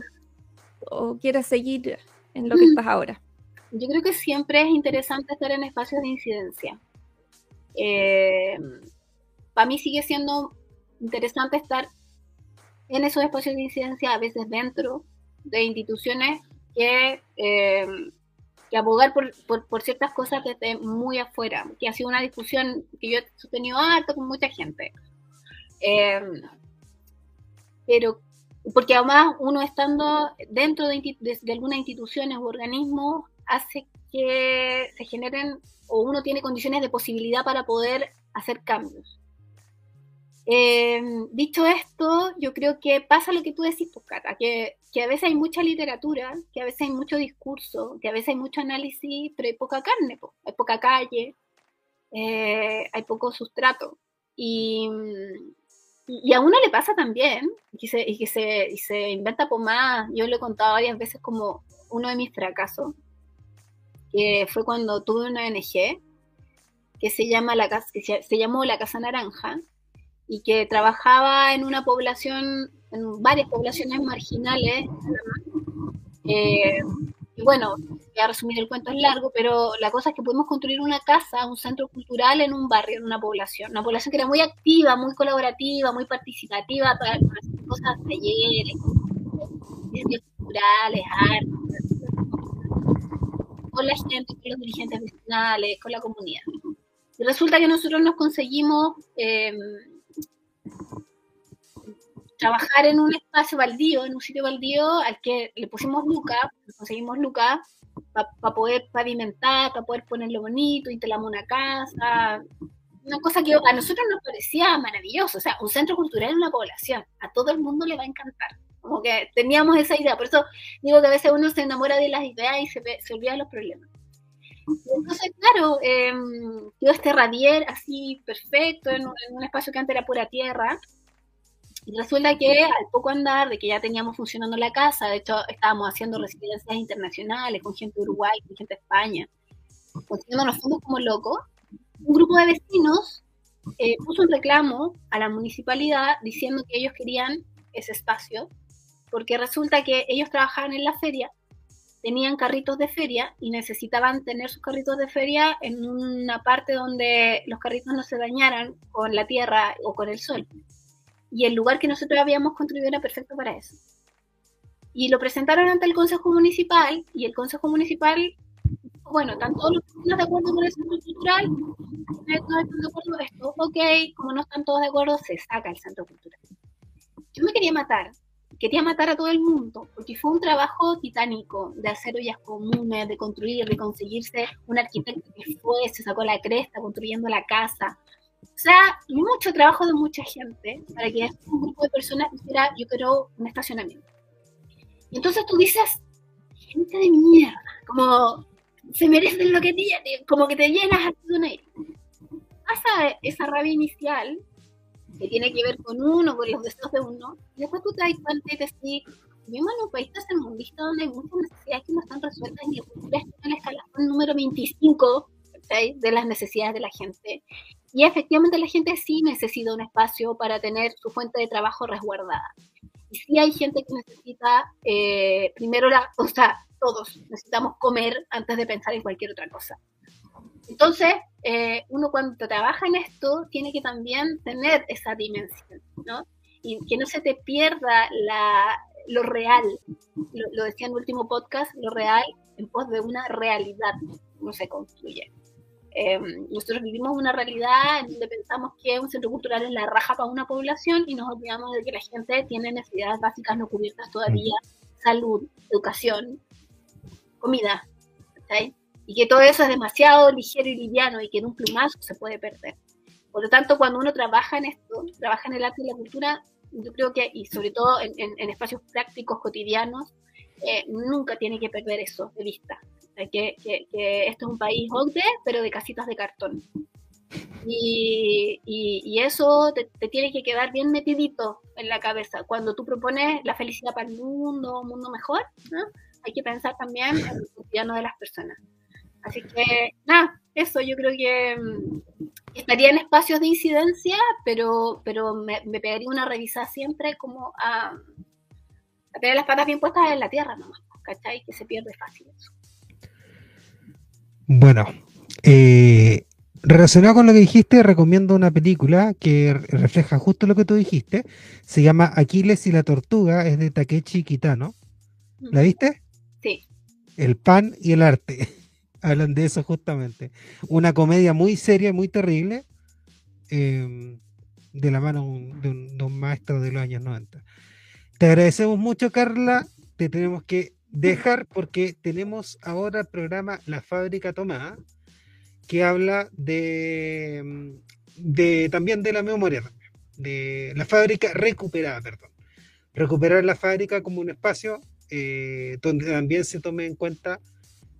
o quieres seguir en lo que estás ahora? Yo creo que siempre es interesante estar en espacios de incidencia. Eh, para mí sigue siendo interesante estar en esos espacios de incidencia, a veces dentro de instituciones que, eh, que abogar por, por, ciertas cosas desde muy afuera, que ha sido una discusión que yo he sostenido harto con mucha gente. Eh, pero porque además uno estando dentro de, de, algunas instituciones u organismos hace que se generen o uno tiene condiciones de posibilidad para poder hacer cambios. Eh, dicho esto, yo creo que pasa lo que tú decís, Puscata, pues, que, que a veces hay mucha literatura, que a veces hay mucho discurso, que a veces hay mucho análisis, pero hay poca carne, hay poca calle, eh, hay poco sustrato. Y, y, a uno le pasa también, y se, y que se, y se inventa más, yo lo he contado varias veces como uno de mis fracasos, que fue cuando tuve una ONG que se, llama la, que se llamó La Casa Naranja, y que trabajaba en una población, en varias poblaciones marginales. Eh, y bueno, voy a resumir el cuento es largo, pero la cosa es que pudimos construir una casa, un centro cultural en un barrio, en una población. Una población que era muy activa, muy colaborativa, muy participativa para, hacer cosas, talleres, culturales, artes, con la gente, con los dirigentes vecinales, con la comunidad. Y resulta que nosotros nos conseguimos eh, trabajar en un espacio baldío, en un sitio baldío al que le pusimos Luca, conseguimos Luca para poder pavimentar, para poder ponerlo bonito, instalamos una casa, una cosa que a nosotros nos parecía maravilloso, o sea, un centro cultural en una población, a todo el mundo le va a encantar, como que teníamos esa idea, por eso digo que a veces uno se enamora de las ideas y se, se olvida de los problemas. Entonces, claro, eh, este radier así perfecto en un espacio que antes era pura tierra, y resulta que al poco andar de que ya teníamos funcionando la casa, de hecho estábamos haciendo residencias internacionales con gente de Uruguay, con gente de España, consiguiendo los fondos como locos, un grupo de vecinos eh, puso un reclamo a la municipalidad diciendo que ellos querían ese espacio, porque resulta que ellos trabajaban en la feria, tenían carritos de feria y necesitaban tener sus carritos de feria en una parte donde los carritos no se dañaran con la tierra o con el sol y el lugar que nosotros habíamos construido era perfecto para eso. Y lo presentaron ante el Consejo Municipal y el Consejo Municipal, bueno, están todos los vecinos de acuerdo con el centro cultural, no están de acuerdo, esto, ok, como no están todos de acuerdo, se saca el centro cultural. Yo me quería matar, quería matar a todo el mundo, porque fue un trabajo titánico de hacer ollas comunes, de construir, de conseguirse un arquitecto que fue, se sacó la cresta construyendo la casa, o sea, mucho trabajo de mucha gente para que un grupo de personas dijera, yo quiero un estacionamiento. Y entonces tú dices, gente de mierda, como se merecen lo que tienen, como que te llenas de una Pasa esa rabia inicial que tiene que ver con uno, con los deseos de uno, y después tú te das cuenta y te decís, vivimos en un país donde hay muchas necesidades que no están resueltas y en el escalafón número 25 de las necesidades de la gente. Y efectivamente la gente sí necesita un espacio para tener su fuente de trabajo resguardada. Y sí hay gente que necesita, eh, primero, la, o sea, todos necesitamos comer antes de pensar en cualquier otra cosa. Entonces, eh, uno cuando trabaja en esto tiene que también tener esa dimensión, ¿no? Y que no se te pierda la, lo real, lo, lo decía en el último podcast, lo real en pos de una realidad no se construye. Em, nosotros vivimos una realidad en donde pensamos que un centro cultural es la raja para una población y nos olvidamos de que la gente tiene necesidades básicas no cubiertas todavía, salud, educación, comida, y que todo eso es demasiado ligero y liviano y que en un plumazo se puede perder. Por lo tanto, cuando uno trabaja en esto, trabaja en el arte y la cultura, yo creo que, y sobre todo en, espacios prácticos cotidianos, eh, nunca tiene que perder eso de vista que, que, esto es un país OCDE, pero de casitas de cartón. Y, y, eso te, tiene que quedar bien metidito en la cabeza. Cuando tú propones la felicidad para el mundo, un mundo mejor, hay que pensar también en el cotidiano de las personas. Así que, nada, eso yo creo que mm, estaría en espacios de incidencia, pero, pero me, me pegaría una revisada siempre como a A tener las patas bien puestas en la tierra nomás, ¿cachai? Que se pierde fácil eso. Bueno, eh, relacionado con lo que dijiste, recomiendo una película que refleja justo lo que tú dijiste. Se llama Aquiles y la tortuga, es de Takechi Kitano. ¿La viste? Sí. El pan y el arte. Hablan de eso justamente. Una comedia muy seria, muy terrible, em, de la mano de un, de un maestro de los años 90. Te agradecemos mucho, Carla. Te tenemos que dejar porque tenemos ahora el programa La Fábrica Tomada, que habla de, de también de la memoria, de la fábrica recuperada, perdón. Recuperar la fábrica como un espacio eh, donde también se tome en cuenta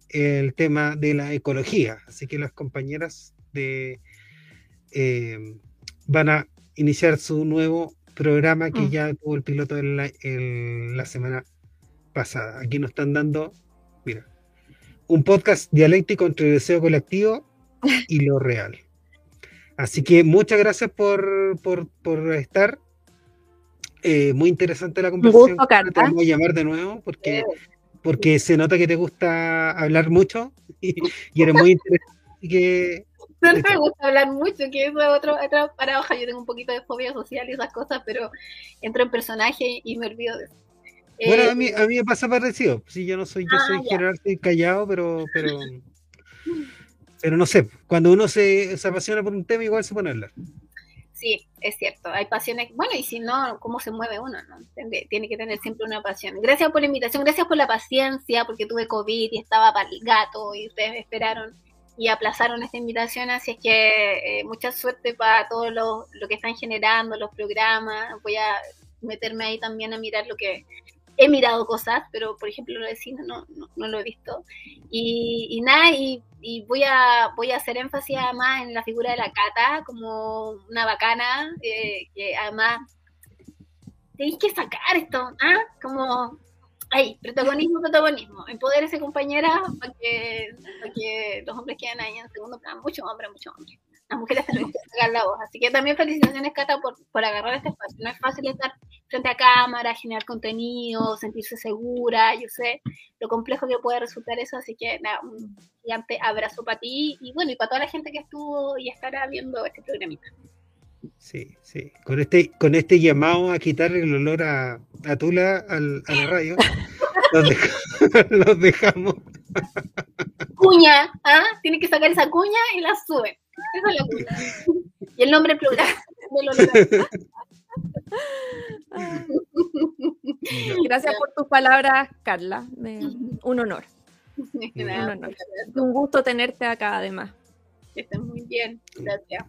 el tema de la ecología. Así que las compañeras de eh, van a iniciar su nuevo programa que Mm. ya tuvo el piloto en la, en la semana pasada. Aquí nos están dando, mira, un podcast dialéctico entre el deseo colectivo y lo real. Así que muchas gracias por, por, por estar. Eh, muy interesante la conversación. gusto. Te vamos a llamar de nuevo porque, porque se nota que te gusta hablar mucho y, y eres muy interesante. Así que No me gusta hablar mucho, que eso es otro, otra paradoja. Yo tengo un poquito de fobia social y esas cosas, pero entro en personaje y me olvido de eso. Bueno, Eh, a mí, a mí me pasa parecido. Sí, yo no soy, yo Ah, soy general, soy callado, pero, pero, pero no sé. Cuando uno se, se apasiona por un tema, igual se pone a hablar. Sí, es cierto. Hay pasiones. Bueno, y si no, ¿cómo se mueve uno? no? Tiene- Tiene que tener siempre una pasión. Gracias por la invitación, gracias por la paciencia, porque tuve COVID y estaba para el gato y ustedes me esperaron y aplazaron esta invitación. Así es que eh, mucha suerte para todo lo, lo que están generando, los programas. Voy a meterme ahí también a mirar lo que he mirado cosas, pero por ejemplo lo de cine no, no, no lo he visto. Y, y nada, y, y voy a voy a hacer énfasis además en la figura de la Cata como una bacana, eh, que además tenéis que sacar esto, ¿ah? Como, ay, protagonismo, protagonismo, empodérese compañera para que, para que los hombres queden ahí en segundo plano, muchos hombres, muchos hombres. Las mujeres tenemos que sacar la voz. Así que también felicitaciones, Cata, por, por agarrar este espacio. No es fácil estar frente a cámara, generar contenido, sentirse segura. Yo sé lo complejo que puede resultar eso, así que nada, un gigante abrazo para ti y bueno, y para toda la gente que estuvo y estará viendo este programita. Sí, sí. Con este, con este llamado a quitar el olor a, a Tula al, a la radio, los, los dejamos. Cuña, ¿ah? Tiene que sacar esa cuña y la sube. Y el nombre plural Gracias por tus palabras, Carla. Un honor. Un honor. Un gusto tenerte acá, además. que estén muy bien. Gracias.